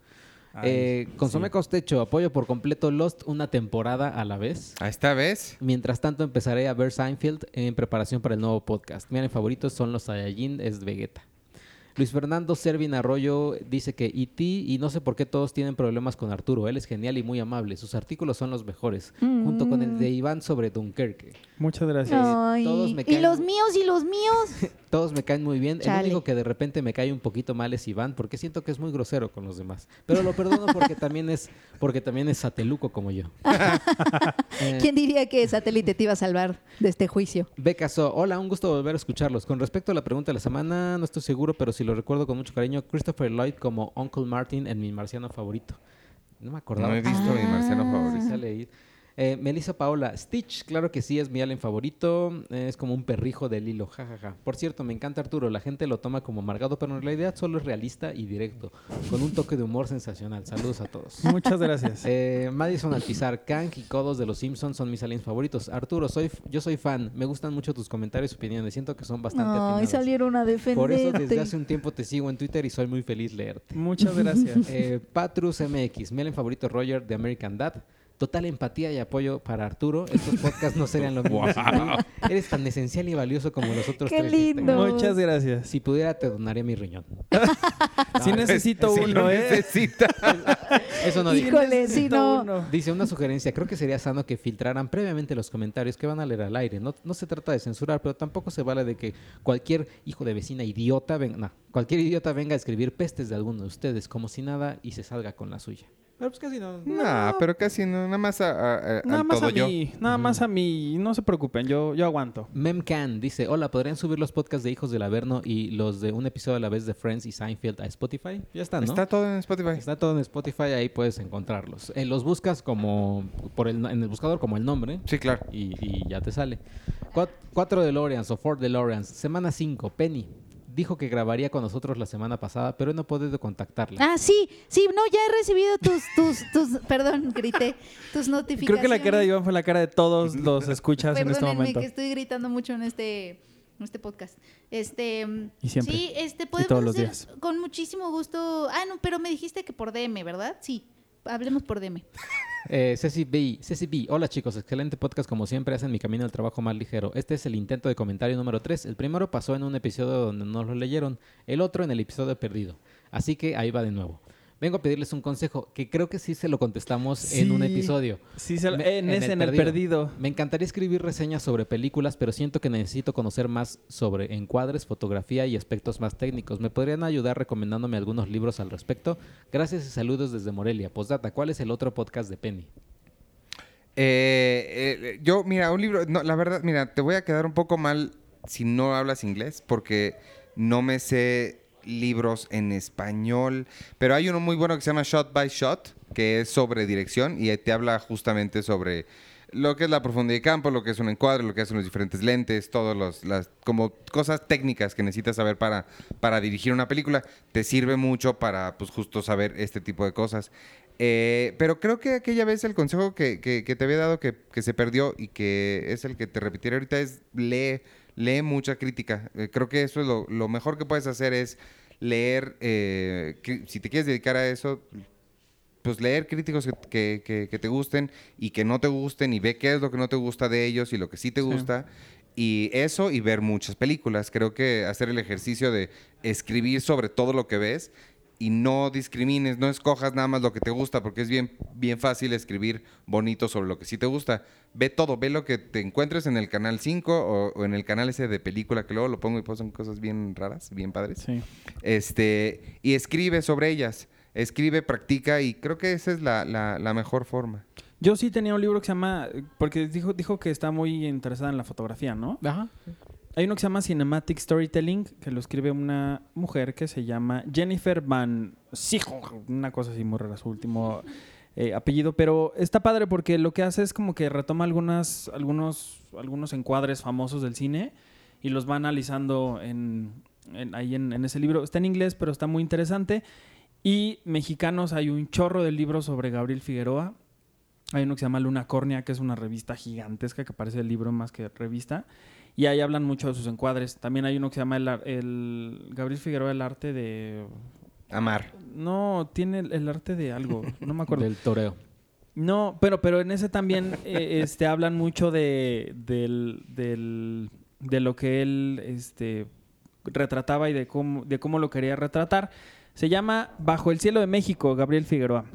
Eh, Consome sí. Costecho, apoyo por completo Lost una temporada a la vez. ¿A esta vez? Mientras tanto, empezaré a ver Seinfeld en preparación para el nuevo podcast. Mi favoritos son los Saiyajin, es Vegeta. Luis Fernando Servin Arroyo dice que E.T. y no sé por qué todos tienen problemas con Arturo. Él es genial y muy amable. Sus artículos son los mejores, junto con el de Iván sobre Dunkerque. Muchas gracias. Ay, todos me y los míos, y los míos. Todos me caen muy bien. El único que de repente me cae un poquito mal es Iván, porque siento que es muy grosero con los demás. Pero lo perdono porque también es, porque también es sateluco como yo. Eh, ¿Quién diría que satélite te iba a salvar de este juicio? Becaso, hola, un gusto volver a escucharlos. Con respecto a la pregunta de la semana, no estoy seguro, pero si lo recuerdo con mucho cariño, Christopher Lloyd como Uncle Martin en mi marciano favorito. No me acordaba. No he visto mi marciano Ah. favorito. Eh, Melissa Paola, Stitch, claro que sí, es mi alien favorito. Eh, es como un perrijo del hilo, jajaja. Por cierto, me encanta Arturo. La gente lo toma como amargado, pero en realidad solo es realista y directo, con un toque de humor sensacional. Saludos a todos. Muchas gracias. Eh, Madison Alpizar, Kang y Codos de los Simpsons son mis aliens favoritos. Arturo, soy, yo soy fan. Me gustan mucho tus comentarios y opiniones. Siento que son bastante Ay, atinados. salieron a defenderte. Por eso desde hace un tiempo te sigo en Twitter y soy muy feliz leerte. Muchas gracias. Eh, Patrus MX, mi alien favorito es Roger de American Dad. Total empatía y apoyo para Arturo. Estos podcasts no serían lo mismo. Eres tan esencial y valioso como los otros Qué tres. lindo. Muchas gracias. Si pudiera, te donaría mi riñón. Sí necesito uno, ¿eh? necesita. Eso no digo. Híjole, si no. uno. Dice una sugerencia, creo que sería sano que filtraran previamente los comentarios que van a leer al aire. No, no se trata de censurar, pero tampoco se vale de que cualquier hijo de vecina idiota venga, no, cualquier idiota venga a escribir pestes de alguno de ustedes como si nada y se salga con la suya. Pero pues casi no. No, pero casi no. Nada más a, a- a- Nada más todo a yo. mí, nada más a mí. No se preocupen, yo, yo aguanto. Memcan dice, hola, ¿podrían subir los podcasts de Hijos del Averno y los de un episodio a la vez de Friends y Seinfeld a Spotify? Ya están, ¿no? Está todo en Spotify. Está todo en Spotify, ahí puedes encontrarlos. Eh, los buscas como por el, en el buscador como el nombre Sí, claro. y, y ya te sale. Cuat- cuatro DeLoreans o Ford DeLoreans. Semana 5. Penny. Dijo que grabaría con nosotros la semana pasada, pero no he podido contactarla. Ah, sí, sí, no, ya he recibido tus, tus, tus, perdón, grité, tus notificaciones. Creo que la cara de Iván fue la cara de todos los escuchas en este Perdónenme momento. que estoy gritando mucho en este, en este podcast. Este, Y siempre. Sí, este, podemos todos los hacer días. con muchísimo gusto. Ah, no, pero me dijiste que por DM, ¿verdad? Sí, hablemos por DM. Eh, Ceci B. Ceci B. Hola chicos, excelente podcast como siempre, hacen mi camino al trabajo más ligero. Este es el intento de comentario número 3. El primero pasó en un episodio donde no lo leyeron, el otro en el episodio perdido. Así que ahí va de nuevo. Vengo a pedirles un consejo, que creo que sí se lo contestamos en un episodio. Sí, se- Me- en, ese, en el perdido. Me encantaría escribir reseñas sobre películas, pero siento que necesito conocer más sobre encuadres, fotografía y aspectos más técnicos. ¿Me podrían ayudar recomendándome algunos libros al respecto? Gracias y saludos desde Morelia. Postdata, ¿cuál es el otro podcast de Penny? Eh, eh, yo, mira, un libro. No, la verdad, mira, te voy a quedar un poco mal si no hablas inglés, porque no me sé libros en español. Pero hay uno muy bueno que se llama Shot by Shot, que es sobre dirección y te habla justamente sobre lo que es la profundidad de campo, lo que es un encuadre, lo que hacen los diferentes lentes, todos los, las, como cosas técnicas que necesitas saber para, para dirigir una película. Te sirve mucho para, pues, justo saber este tipo de cosas. Eh, pero creo que aquella vez el consejo que, que- que te había dado que, que se perdió y que es el que te repetiré ahorita es lee, lee mucha crítica. Eh, creo que eso es lo, lo mejor que puedes hacer es leer, eh, que- si te quieres dedicar a eso, pues leer críticos que, que- que- que te gusten y que no te gusten y ve qué es lo que no te gusta de ellos y lo que sí te Sí. gusta. Y eso y ver muchas películas. Creo que hacer el ejercicio de escribir sobre todo lo que ves y no discrimines, no escojas nada más lo que te gusta, porque es bien, bien fácil escribir bonito sobre lo que sí te gusta. Ve todo, ve lo que te encuentres en el canal 5 o, o en el canal ese de película que luego lo pongo y pues son cosas bien raras, bien padres. Sí. Este, y escribe sobre ellas. Escribe, practica y creo que esa es la, la- la mejor forma. Yo sí tenía un libro que se llama, porque dijo, dijo que está muy interesada en la fotografía, ¿no? Ajá. Hay uno que se llama Cinematic Storytelling, que lo escribe una mujer que se llama Jennifer Van Sijo, una cosa así muy rara, su último eh, apellido, pero está padre porque lo que hace es como que retoma algunas, algunos, algunos encuadres famosos del cine y los va analizando ahí en, en ese libro. Está en inglés, pero está muy interesante. Y mexicanos, hay un chorro de libros sobre Gabriel Figueroa. Hay uno que se llama Luna Córnea, que es una revista gigantesca que parece el libro más que revista. Y ahí hablan mucho de sus encuadres. También hay uno que se llama el, ar- el Gabriel Figueroa, el arte de... Amar. No, tiene el, el arte de algo, no me acuerdo. Del toreo. No, pero, pero en ese también eh, este, hablan mucho de, del, del- de lo que él este, retrataba y de cómo, de cómo lo quería retratar. Se llama Bajo el cielo de México, Gabriel Figueroa.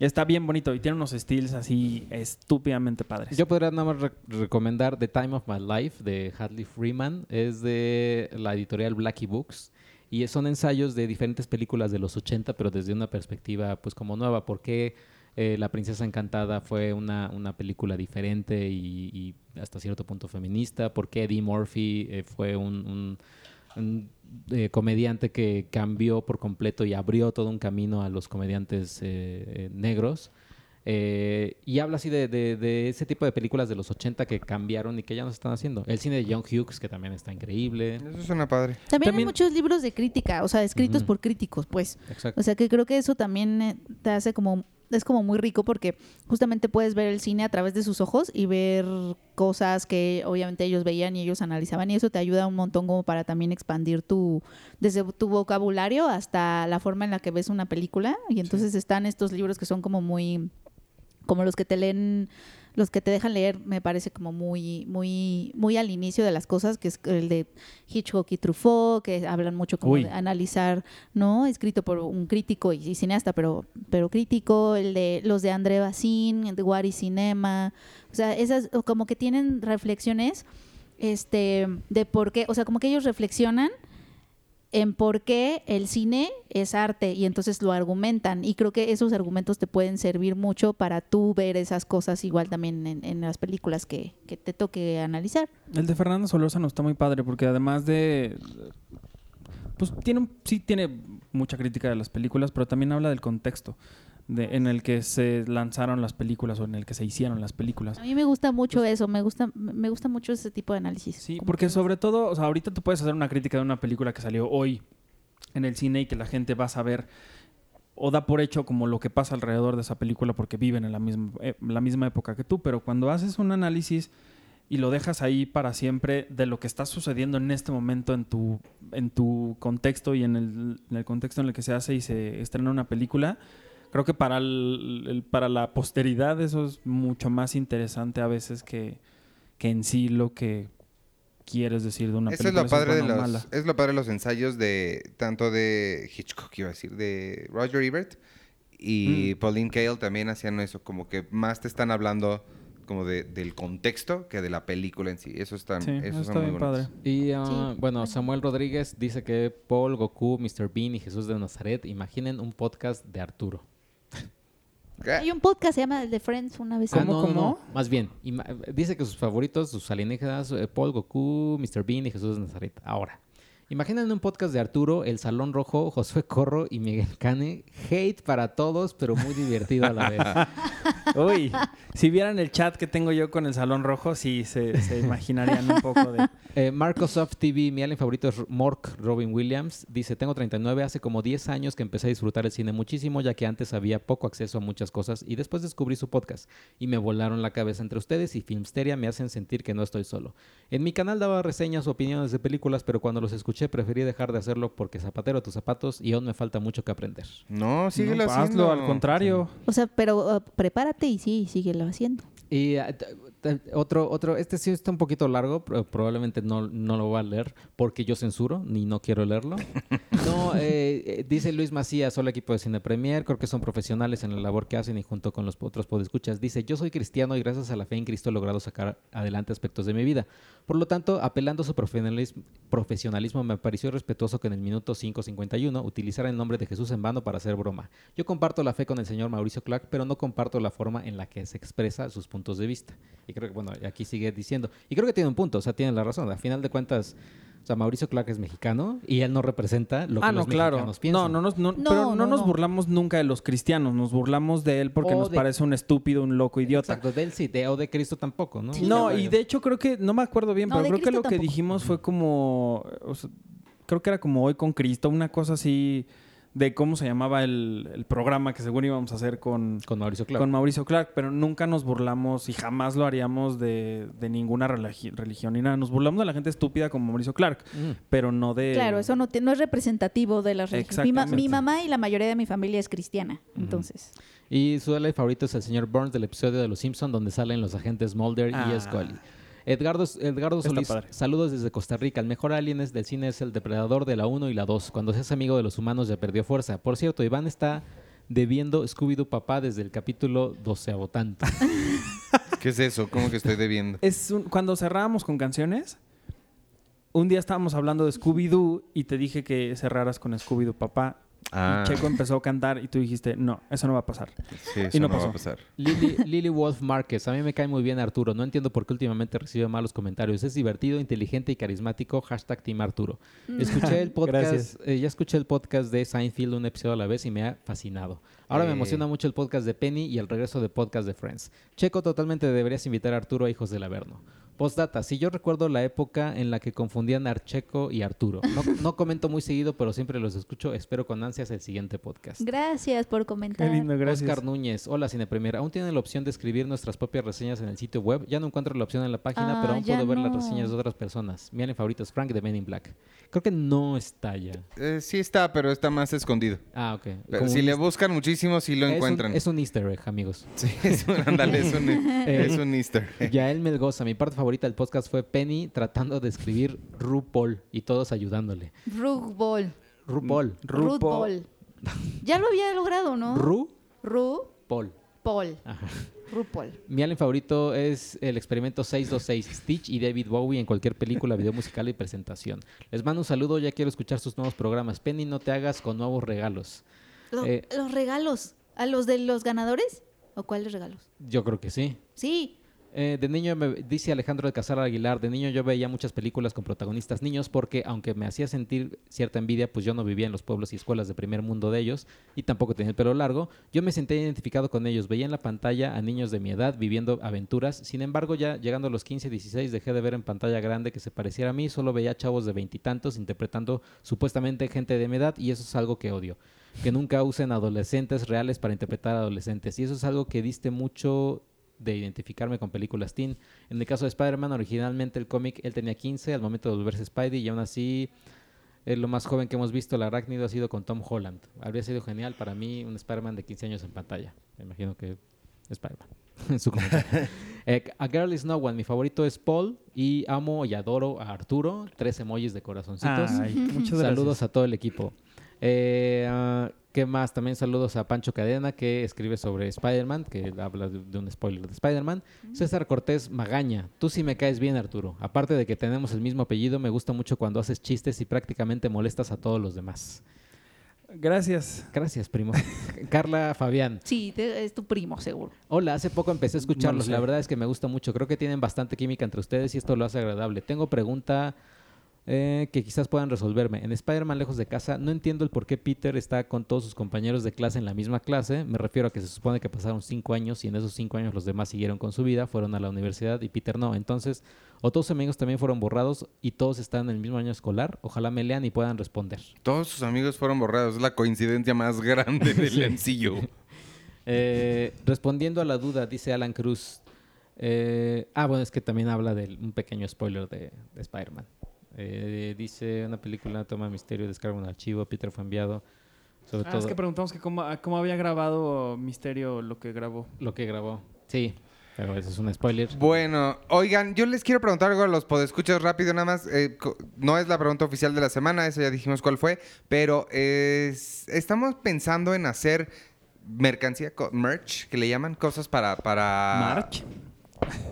Está bien bonito y tiene unos estilos así estúpidamente padres. Yo podría nada más re- recomendar The Time of My Life de Hadley Freeman. Es de la editorial Blackie Books. Y son ensayos de diferentes películas de los 80, pero desde una perspectiva pues como nueva. ¿Por qué eh, La Princesa Encantada fue una, una película diferente y, hasta cierto punto feminista? ¿Por qué Eddie Murphy eh, fue un- un, eh, comediante que cambió por completo y abrió todo un camino a los comediantes eh, eh, negros? Eh, y habla así de, de- de ese tipo de películas de los 80 que cambiaron y que ya no se están haciendo. El cine de John Hughes, que también está increíble. Eso suena padre. También, hay muchos libros de crítica, o sea, escritos por críticos, pues. Exacto. O sea, que creo que eso también te hace como es como muy rico porque justamente puedes ver el cine a través de sus ojos y ver cosas que obviamente ellos veían y ellos analizaban y eso te ayuda un montón como para también expandir tu desde tu vocabulario hasta la forma en la que ves una película. Y entonces están estos libros que son como muy como los que te leen los que te dejan leer me parece como muy muy muy al inicio de las cosas que es el de Hitchcock y Truffaut que hablan mucho como Uy. de analizar no escrito por un crítico y, y cineasta pero pero crítico el de los de André Bazin el de Wari Cinema o sea esas como que tienen reflexiones este de por qué o sea como que ellos reflexionan en por qué el cine es arte y entonces lo argumentan y creo que esos argumentos te pueden servir mucho para tú ver esas cosas igual también en, las películas que, que te toque analizar. El de Fernando Solórzano está muy padre porque además de... Pues tiene, sí tiene mucha crítica de las películas, pero también habla del contexto de, en el que se lanzaron las películas o en el que se hicieron las películas. A mí me gusta mucho eso, me gusta me gusta mucho ese tipo de análisis. Sí, porque que- sobre todo, o sea, ahorita tú puedes hacer una crítica de una película que salió hoy en el cine y que la gente va a saber o da por hecho como lo que pasa alrededor de esa película porque viven en la misma, eh, la misma época que tú, pero cuando haces un análisis y lo dejas ahí para siempre de lo que está sucediendo en este momento en tu, en tu contexto y en el, en el contexto en el que se hace y se estrena una película, creo que para, el- el- para la posteridad eso es mucho más interesante a veces que, que en sí lo que quieres decir de una Eso es película. lo si padre de los, mala. es lo padre de los ensayos de tanto de Hitchcock, iba a decir, de Roger Ebert y Mm. Pauline Kael también hacían eso, como que más te están hablando como de, del contexto que de la película en sí. Eso está, Sí, eso está son muy padre. Y Sí. bueno, Samuel Rodríguez dice que Paul, Goku, Mr. Bean y Jesús de Nazaret, imaginen un podcast de Arturo. ¿Qué? Hay un podcast se llama El de Friends una vez. Ah, ¿Cómo, no, no, cómo? no. Más bien, dice que sus favoritos, sus alienígenas, eh, Paul, Goku, Mr. Bean y Jesús de Nazaret. Ahora, imaginen un podcast de Arturo, El Salón Rojo, Josué Corro y Miguel Cane. Hate para todos, pero muy divertido a la vez. Uy, si vieran el chat que tengo yo con el Salón Rojo, sí se, se imaginarían un poco de... Eh, Microsoft TV, mi alien favorito es Mork Robin Williams. Dice, tengo 39, hace como 10 años que empecé a disfrutar el cine muchísimo, ya que antes había poco acceso a muchas cosas y después descubrí su podcast y me volaron la cabeza entre ustedes y Filmsteria me hacen sentir que no estoy solo. En mi canal daba reseñas o opiniones de películas, pero cuando los escuché preferí dejar de hacerlo porque zapatero tus zapatos y aún me falta mucho que aprender. No, síguelo No, haciendo. hazlo, al contrario. O sea, pero uh, prepárate y sí, síguelo haciendo. Y t- otro, otro, este sí está un poquito largo, pero probablemente no, no lo voy a leer porque yo censuro, ni no quiero leerlo. No, eh, eh, dice Luis Macías, hola equipo de Cine Premier, creo que son profesionales en la labor que hacen y junto con los otros podescuchas. Dice, yo soy cristiano y gracias a la fe en Cristo he logrado sacar adelante aspectos de mi vida. Por lo tanto, apelando a su profesionalismo, profesionalismo me pareció respetuoso que en el minuto 5.51 utilizara el nombre de Jesús en vano para hacer broma. Yo comparto la fe con el señor Mauricio Clark, pero no comparto la forma en la que se expresa sus puntos de vista. Y creo que, bueno, aquí sigue diciendo. Y creo que tiene un punto, o sea, tiene la razón. A final de cuentas, o sea, Mauricio Clark es mexicano y él no representa lo que ah, no, los claro. mexicanos piensan. No, no, nos- no, No, pero no, no, nos no. burlamos nunca de los cristianos, nos burlamos de él porque O nos de- parece un estúpido, un loco idiota. Exacto, de él sí, de, o de Cristo tampoco, ¿no? Sí, No, y de hecho creo que, no me acuerdo bien, No, pero creo que lo que dijimos fue como, o sea, creo que era como hoy con Cristo, una cosa así de cómo se llamaba el, el programa que según íbamos a hacer con, Con Mauricio Clark. con Mauricio Clark, pero nunca nos burlamos y jamás lo haríamos de, de ninguna religi- religión ni nada. Nos burlamos de la gente estúpida como Mauricio Clark, Mm. pero no de... Claro, eso no, te- no es representativo de las religiones. Mi, ma- mi mamá y la mayoría de mi familia es cristiana, entonces. Y su alien favorito es el señor Burns del episodio de Los Simpson donde salen los agentes Mulder Ah. y Scully. Edgardo, Edgardo Solís, saludos desde Costa Rica. El mejor alien es del cine es el depredador de la 1 y la 2. Cuando se hace amigo de los humanos ya perdió fuerza. Por cierto, Iván está debiendo Scooby-Doo Papá desde el capítulo 12 tanto. ¿Qué es eso? ¿Cómo que estoy debiendo? Es un- cuando cerrábamos con canciones, un día estábamos hablando de Scooby-Doo y te dije que cerraras con Scooby-Doo papá. Ah, Y Checo empezó a cantar y tú dijiste, no, eso no va a pasar. sí, eso y no no, va pasó. a pasar. Lily, Lily Wolf Márquez. A mí me cae muy bien Arturo. No entiendo por qué últimamente recibe malos comentarios. Es divertido, inteligente y carismático. Hashtag Team Arturo. Escuché el podcast, eh, ya escuché el podcast de Seinfeld un episodio a la vez y me ha fascinado. Ahora me Eh. emociona mucho el podcast de Penny y el regreso de podcast de Friends. Checo, totalmente deberías invitar a Arturo a Hijos del Averno. Postdata, si yo recuerdo la época en la que confundían a Archeco y Arturo. No, no comento muy seguido, pero siempre los escucho. Espero con ansias el siguiente podcast. Gracias por comentar. Qué lindo, gracias. Oscar Núñez, hola Cine Premier. Aún tienen la opción de escribir nuestras propias reseñas en el sitio web. Ya no encuentro la opción en la página, Ah, pero aún puedo ver las reseñas de otras personas. Mi alien favorito es Frank de Men in Black. Creo que no está ya. Eh, sí está, pero está más escondido. Ah, ok. Pero si le buscan muchísimo, si lo Es un, encuentran. es un easter egg, amigos. Sí, es un, ándale, es un, Eh, es un easter. egg. Yael Melgoza, mi parte favorita del podcast fue Penny tratando de escribir RuPaul y todos ayudándole. Rugball. RuPaul. RuPaul. Ya lo había logrado, ¿no? RuPaul. RuPaul. Ajá. RuPaul. Mi alien favorito es el experimento 626, Stitch y David Bowie en cualquier película, video musical y presentación. Les mando un saludo, ya quiero escuchar sus nuevos programas. Penny, no te hagas con nuevos regalos. Lo- Eh. los regalos. ¿A los de los ganadores? ¿O cuáles regalos? Yo creo que sí. Sí. Eh, de niño, me, dice Alejandro de Casar Aguilar, de niño yo veía muchas películas con protagonistas niños porque aunque me hacía sentir cierta envidia, pues yo no vivía en los pueblos y escuelas de primer mundo de ellos y tampoco tenía el pelo largo, yo me sentía identificado con ellos, veía en la pantalla a niños de mi edad viviendo aventuras, sin embargo ya llegando a los 15, 16 dejé de ver en pantalla grande que se pareciera a mí, solo veía chavos de veintitantos interpretando supuestamente gente de mi edad y eso es algo que odio. Que nunca usen adolescentes reales para interpretar a adolescentes. Y eso es algo que diste mucho de identificarme con películas teen. En el caso de Spider-Man, originalmente el cómic él tenía 15 al momento de volverse Spidey y aún así es lo más joven que hemos visto. El arácnido ha sido con Tom Holland. Habría sido genial para mí un Spider-Man de 15 años en pantalla. Me imagino que Spider-Man. en su. Eh, a Girl is No One, mi favorito es Paul y amo y adoro a Arturo. Tres emojis de corazoncitos. Ay, muchas gracias. Saludos a todo el equipo. Eh, ah, ¿Qué más? También saludos a Pancho Cadena, que escribe sobre Spider-Man, que habla de, de un spoiler de Spider-Man. César Cortés Magaña, tú sí me caes bien, Arturo. Aparte de que tenemos el mismo apellido, me gusta mucho cuando haces chistes y prácticamente molestas a todos los demás. Gracias. Gracias, primo. Carla Fabián. Sí, te- es tu primo, seguro. Hola, hace poco empecé a escucharlos. sé. La verdad es que me gusta mucho. Creo que tienen bastante química entre ustedes y esto lo hace agradable. Tengo pregunta eh, que quizás puedan resolverme. En Spider-Man Lejos de Casa, no entiendo el por qué Peter está con todos sus compañeros de clase en la misma clase. Me refiero a que se supone que pasaron cinco años y en esos cinco años los demás siguieron con su vida, fueron a la universidad y Peter no. Entonces, o todos sus amigos también fueron borrados y todos están en el mismo año escolar. Ojalá me lean y puedan responder. Todos sus amigos fueron borrados. Es la coincidencia más grande del Sí. sencillo. Eh, respondiendo a la duda, dice Alan Cruz. eh, ah, bueno, es que también habla de un pequeño spoiler de, de Spider-Man. Eh, dice una película toma misterio, descarga un archivo, Peter fue enviado. Sobre Ah, todo es que preguntamos que cómo, cómo había grabado Misterio lo que grabó. lo que grabó. Sí, pero eso es un spoiler. Bueno, oigan, yo les quiero preguntar algo a los podescuchas rápido, nada más. eh, no es la pregunta oficial de la semana, eso ya dijimos cuál fue, pero es- estamos pensando en hacer mercancía, merch, que le llaman, cosas para, para, March.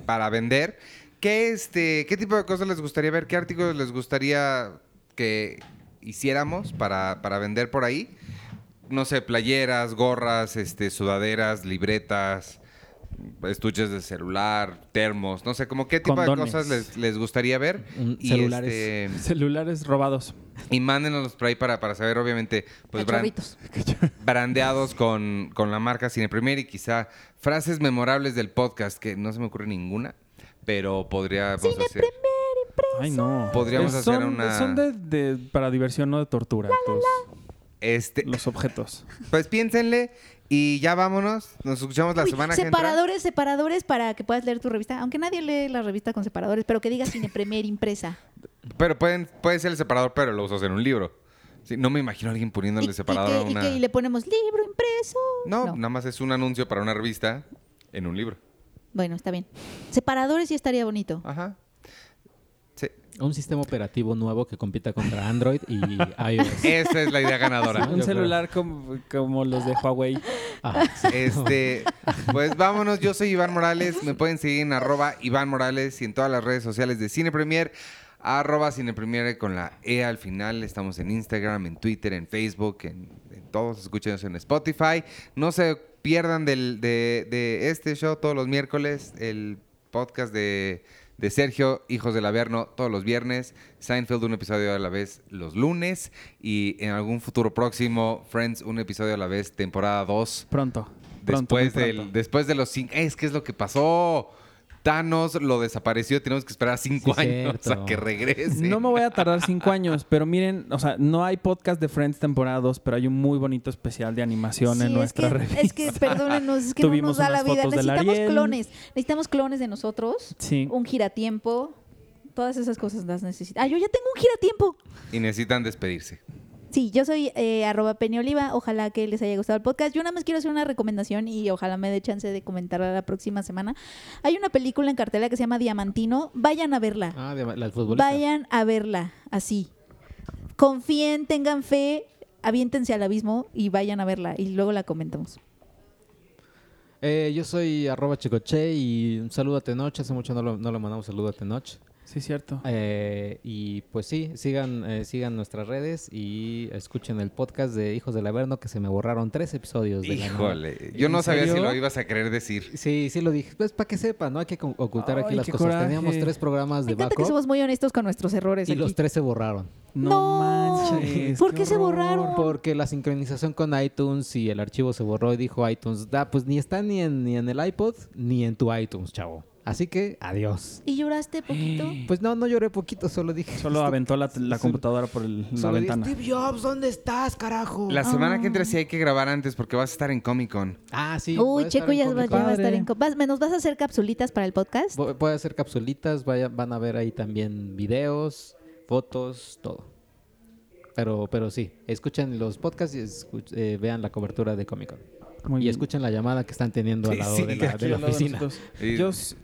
para vender. ¿Qué, este, ¿Qué tipo de cosas les gustaría ver? ¿Qué artículos les gustaría que hiciéramos para, para vender por ahí? No sé, playeras, gorras, este, sudaderas, libretas, estuches de celular, termos, no sé, como qué tipo de cosas les, les gustaría ver. Mm, y, celulares. este, Celulares robados. y mándenos por ahí para, para saber, obviamente, pues brandeados con, con la marca Cine Premier y quizá frases memorables del podcast, que no se me ocurre ninguna, pero podríamos hacer. Ay, no. Podríamos hacer son, una- Son de, de- para diversión, no de tortura. tus- Este, los objetos. pues piénsenle y ya vámonos. Nos escuchamos la Uy, semana que entra. separadores, separadores para que puedas leer tu revista. Aunque nadie lee la revista con separadores, pero que diga Cine Premier impresa. Pero pueden, puede ser el separador, pero lo usas en un libro. Sí, no me imagino a alguien Y, poniéndole y separador que, a y una... que- y le ponemos libro impreso. no, nada más es un anuncio para una revista en un libro. Bueno, está bien. Separadores sí estaría bonito. Ajá. Sí. Un sistema operativo nuevo que compita contra Android y iOS. Esa es la idea ganadora. Sí. Un celular como, como los de Huawei. Ah, sí. Este, pues vámonos. Yo soy Iván Morales. Me pueden seguir en arroba Iván Morales y en todas las redes sociales de Cine Premier. Arroba Cine Premier con la E al final. Estamos en Instagram, en Twitter, en Facebook, en, en todos. Escúchenos en Spotify. No se pierdan del- de, de este show todos los miércoles. El podcast de, de Sergio, Hijos del Averno, todos los viernes. Seinfeld, un episodio a la vez los lunes. Y en algún futuro próximo, Friends, un episodio a la vez, temporada 2. Pronto. Pronto, Después, muy del, pronto. después de los cinco. Es que es lo que pasó. Thanos lo desapareció. Tenemos que esperar cinco Sí, años cierto. a que regrese. No me voy a tardar cinco años, pero miren, o sea, no hay podcast de Friends temporada 2, pero hay un muy bonito especial de animación Sí, en es nuestra que, revista. es que perdónenos, es que no Tuvimos nos da la vida. fotos del Necesitamos clones. Necesitamos clones de nosotros. Sí. Un giratiempo. Todas esas cosas las necesitamos. Ah, yo ya tengo un giratiempo. Y necesitan despedirse. Sí, yo soy eh, arroba Penny Oliva. Ojalá que les haya gustado el podcast. Yo nada más quiero hacer una recomendación y ojalá me dé chance de comentarla la próxima semana. Hay una película en cartela que se llama Diamantino. Vayan a verla. Ah, la futbolista. Vayan a verla, así. Confíen, tengan fe, aviéntense al abismo y vayan a verla. Y luego la comentamos. Eh, yo soy arroba chicoche y un saludo a Tenoch. Hace mucho no, lo- no le mandamos saludo a Tenoch. Sí, cierto. Eh, y pues sí, sigan, eh, sigan nuestras redes y escuchen el podcast de Hijos del Averno que se me borraron tres episodios. de la Híjole, yo ¿En no sabía si lo ibas a querer decir. Sí, sí lo dije. Pues para que sepan, no hay que ocultar aquí las qué cosas. coraje. Teníamos tres programas Me de encanta que backup somos muy honestos con nuestros errores. y aquí. los tres se borraron. No. manches. ¿Por qué se borraron? Porque la sincronización con iTunes y el archivo se borró y dijo iTunes, da, pues ni está ni en, ni en el iPod ni en tu iTunes, chavo. Así que adiós. ¿Y lloraste poquito? Pues no, no lloré poquito, solo dije. Solo aventó la, la computadora por el- la solo dije, ventana. Steve Jobs, ¿dónde estás, carajo? La semana que entra Ah. sí hay que grabar antes porque vas a estar en Comic Con. Ah, sí. voy Uy, a estar Checo en ya Comic va, Con. ya va a estar en... co- vas- ¿Nos vas a hacer capsulitas para el podcast? Voy, voy a hacer capsulitas, vaya- van a ver ahí también videos, fotos, todo. Pero, pero sí, escuchen los podcasts y escuch- eh, vean la cobertura de Comic Con. Muy y bien. escuchen la llamada que están teniendo al lado sí, de la, aquí de la al lado de oficina. nosotros. Y- Yo, s-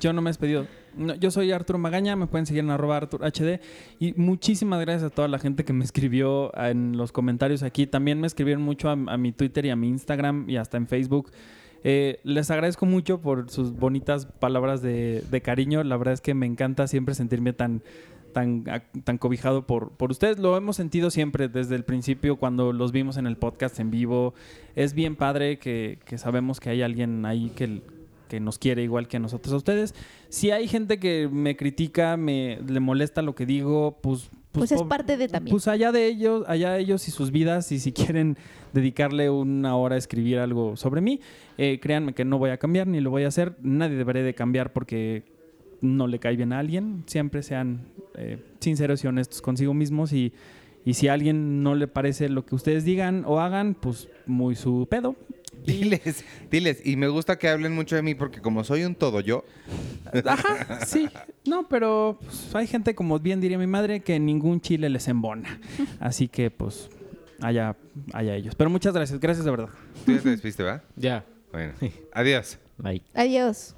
yo no me he despedido. No, yo soy Arturo Magaña, me pueden seguir en arroba HD. Y muchísimas gracias a toda la gente que me escribió en los comentarios aquí. También me escribieron mucho a, mi Twitter y a mi Instagram y hasta en Facebook. Eh, les agradezco mucho por sus bonitas palabras de, de cariño. La verdad es que me encanta siempre sentirme tan, tan, tan cobijado por, por ustedes. Lo hemos sentido siempre desde el principio cuando los vimos en el podcast en vivo. Es bien padre que, que sabemos que hay alguien ahí que, que nos quiere igual que nosotros a ustedes. Si hay gente que me critica, me le molesta lo que digo, pues... Pues es pobre- parte de también. Pues allá de ellos, allá ellos y sus vidas, y si quieren dedicarle una hora a escribir algo sobre mí, eh, créanme que no voy a cambiar ni lo voy a hacer. Nadie debería de cambiar porque no le cae bien a alguien. Siempre sean eh, sinceros y honestos consigo mismos y, y si a alguien no le parece lo que ustedes digan o hagan, pues muy su pedo. Diles, diles. Y me gusta que hablen mucho de mí porque como soy un todo yo, Ajá, sí. No, pero pues, hay gente, como bien diría mi madre, que ningún chile les embona. Así que, pues, allá, allá ellos. Pero muchas gracias, gracias de verdad. tú ya te despiste, ¿va? Ya, Bueno, adiós. bye. Adiós.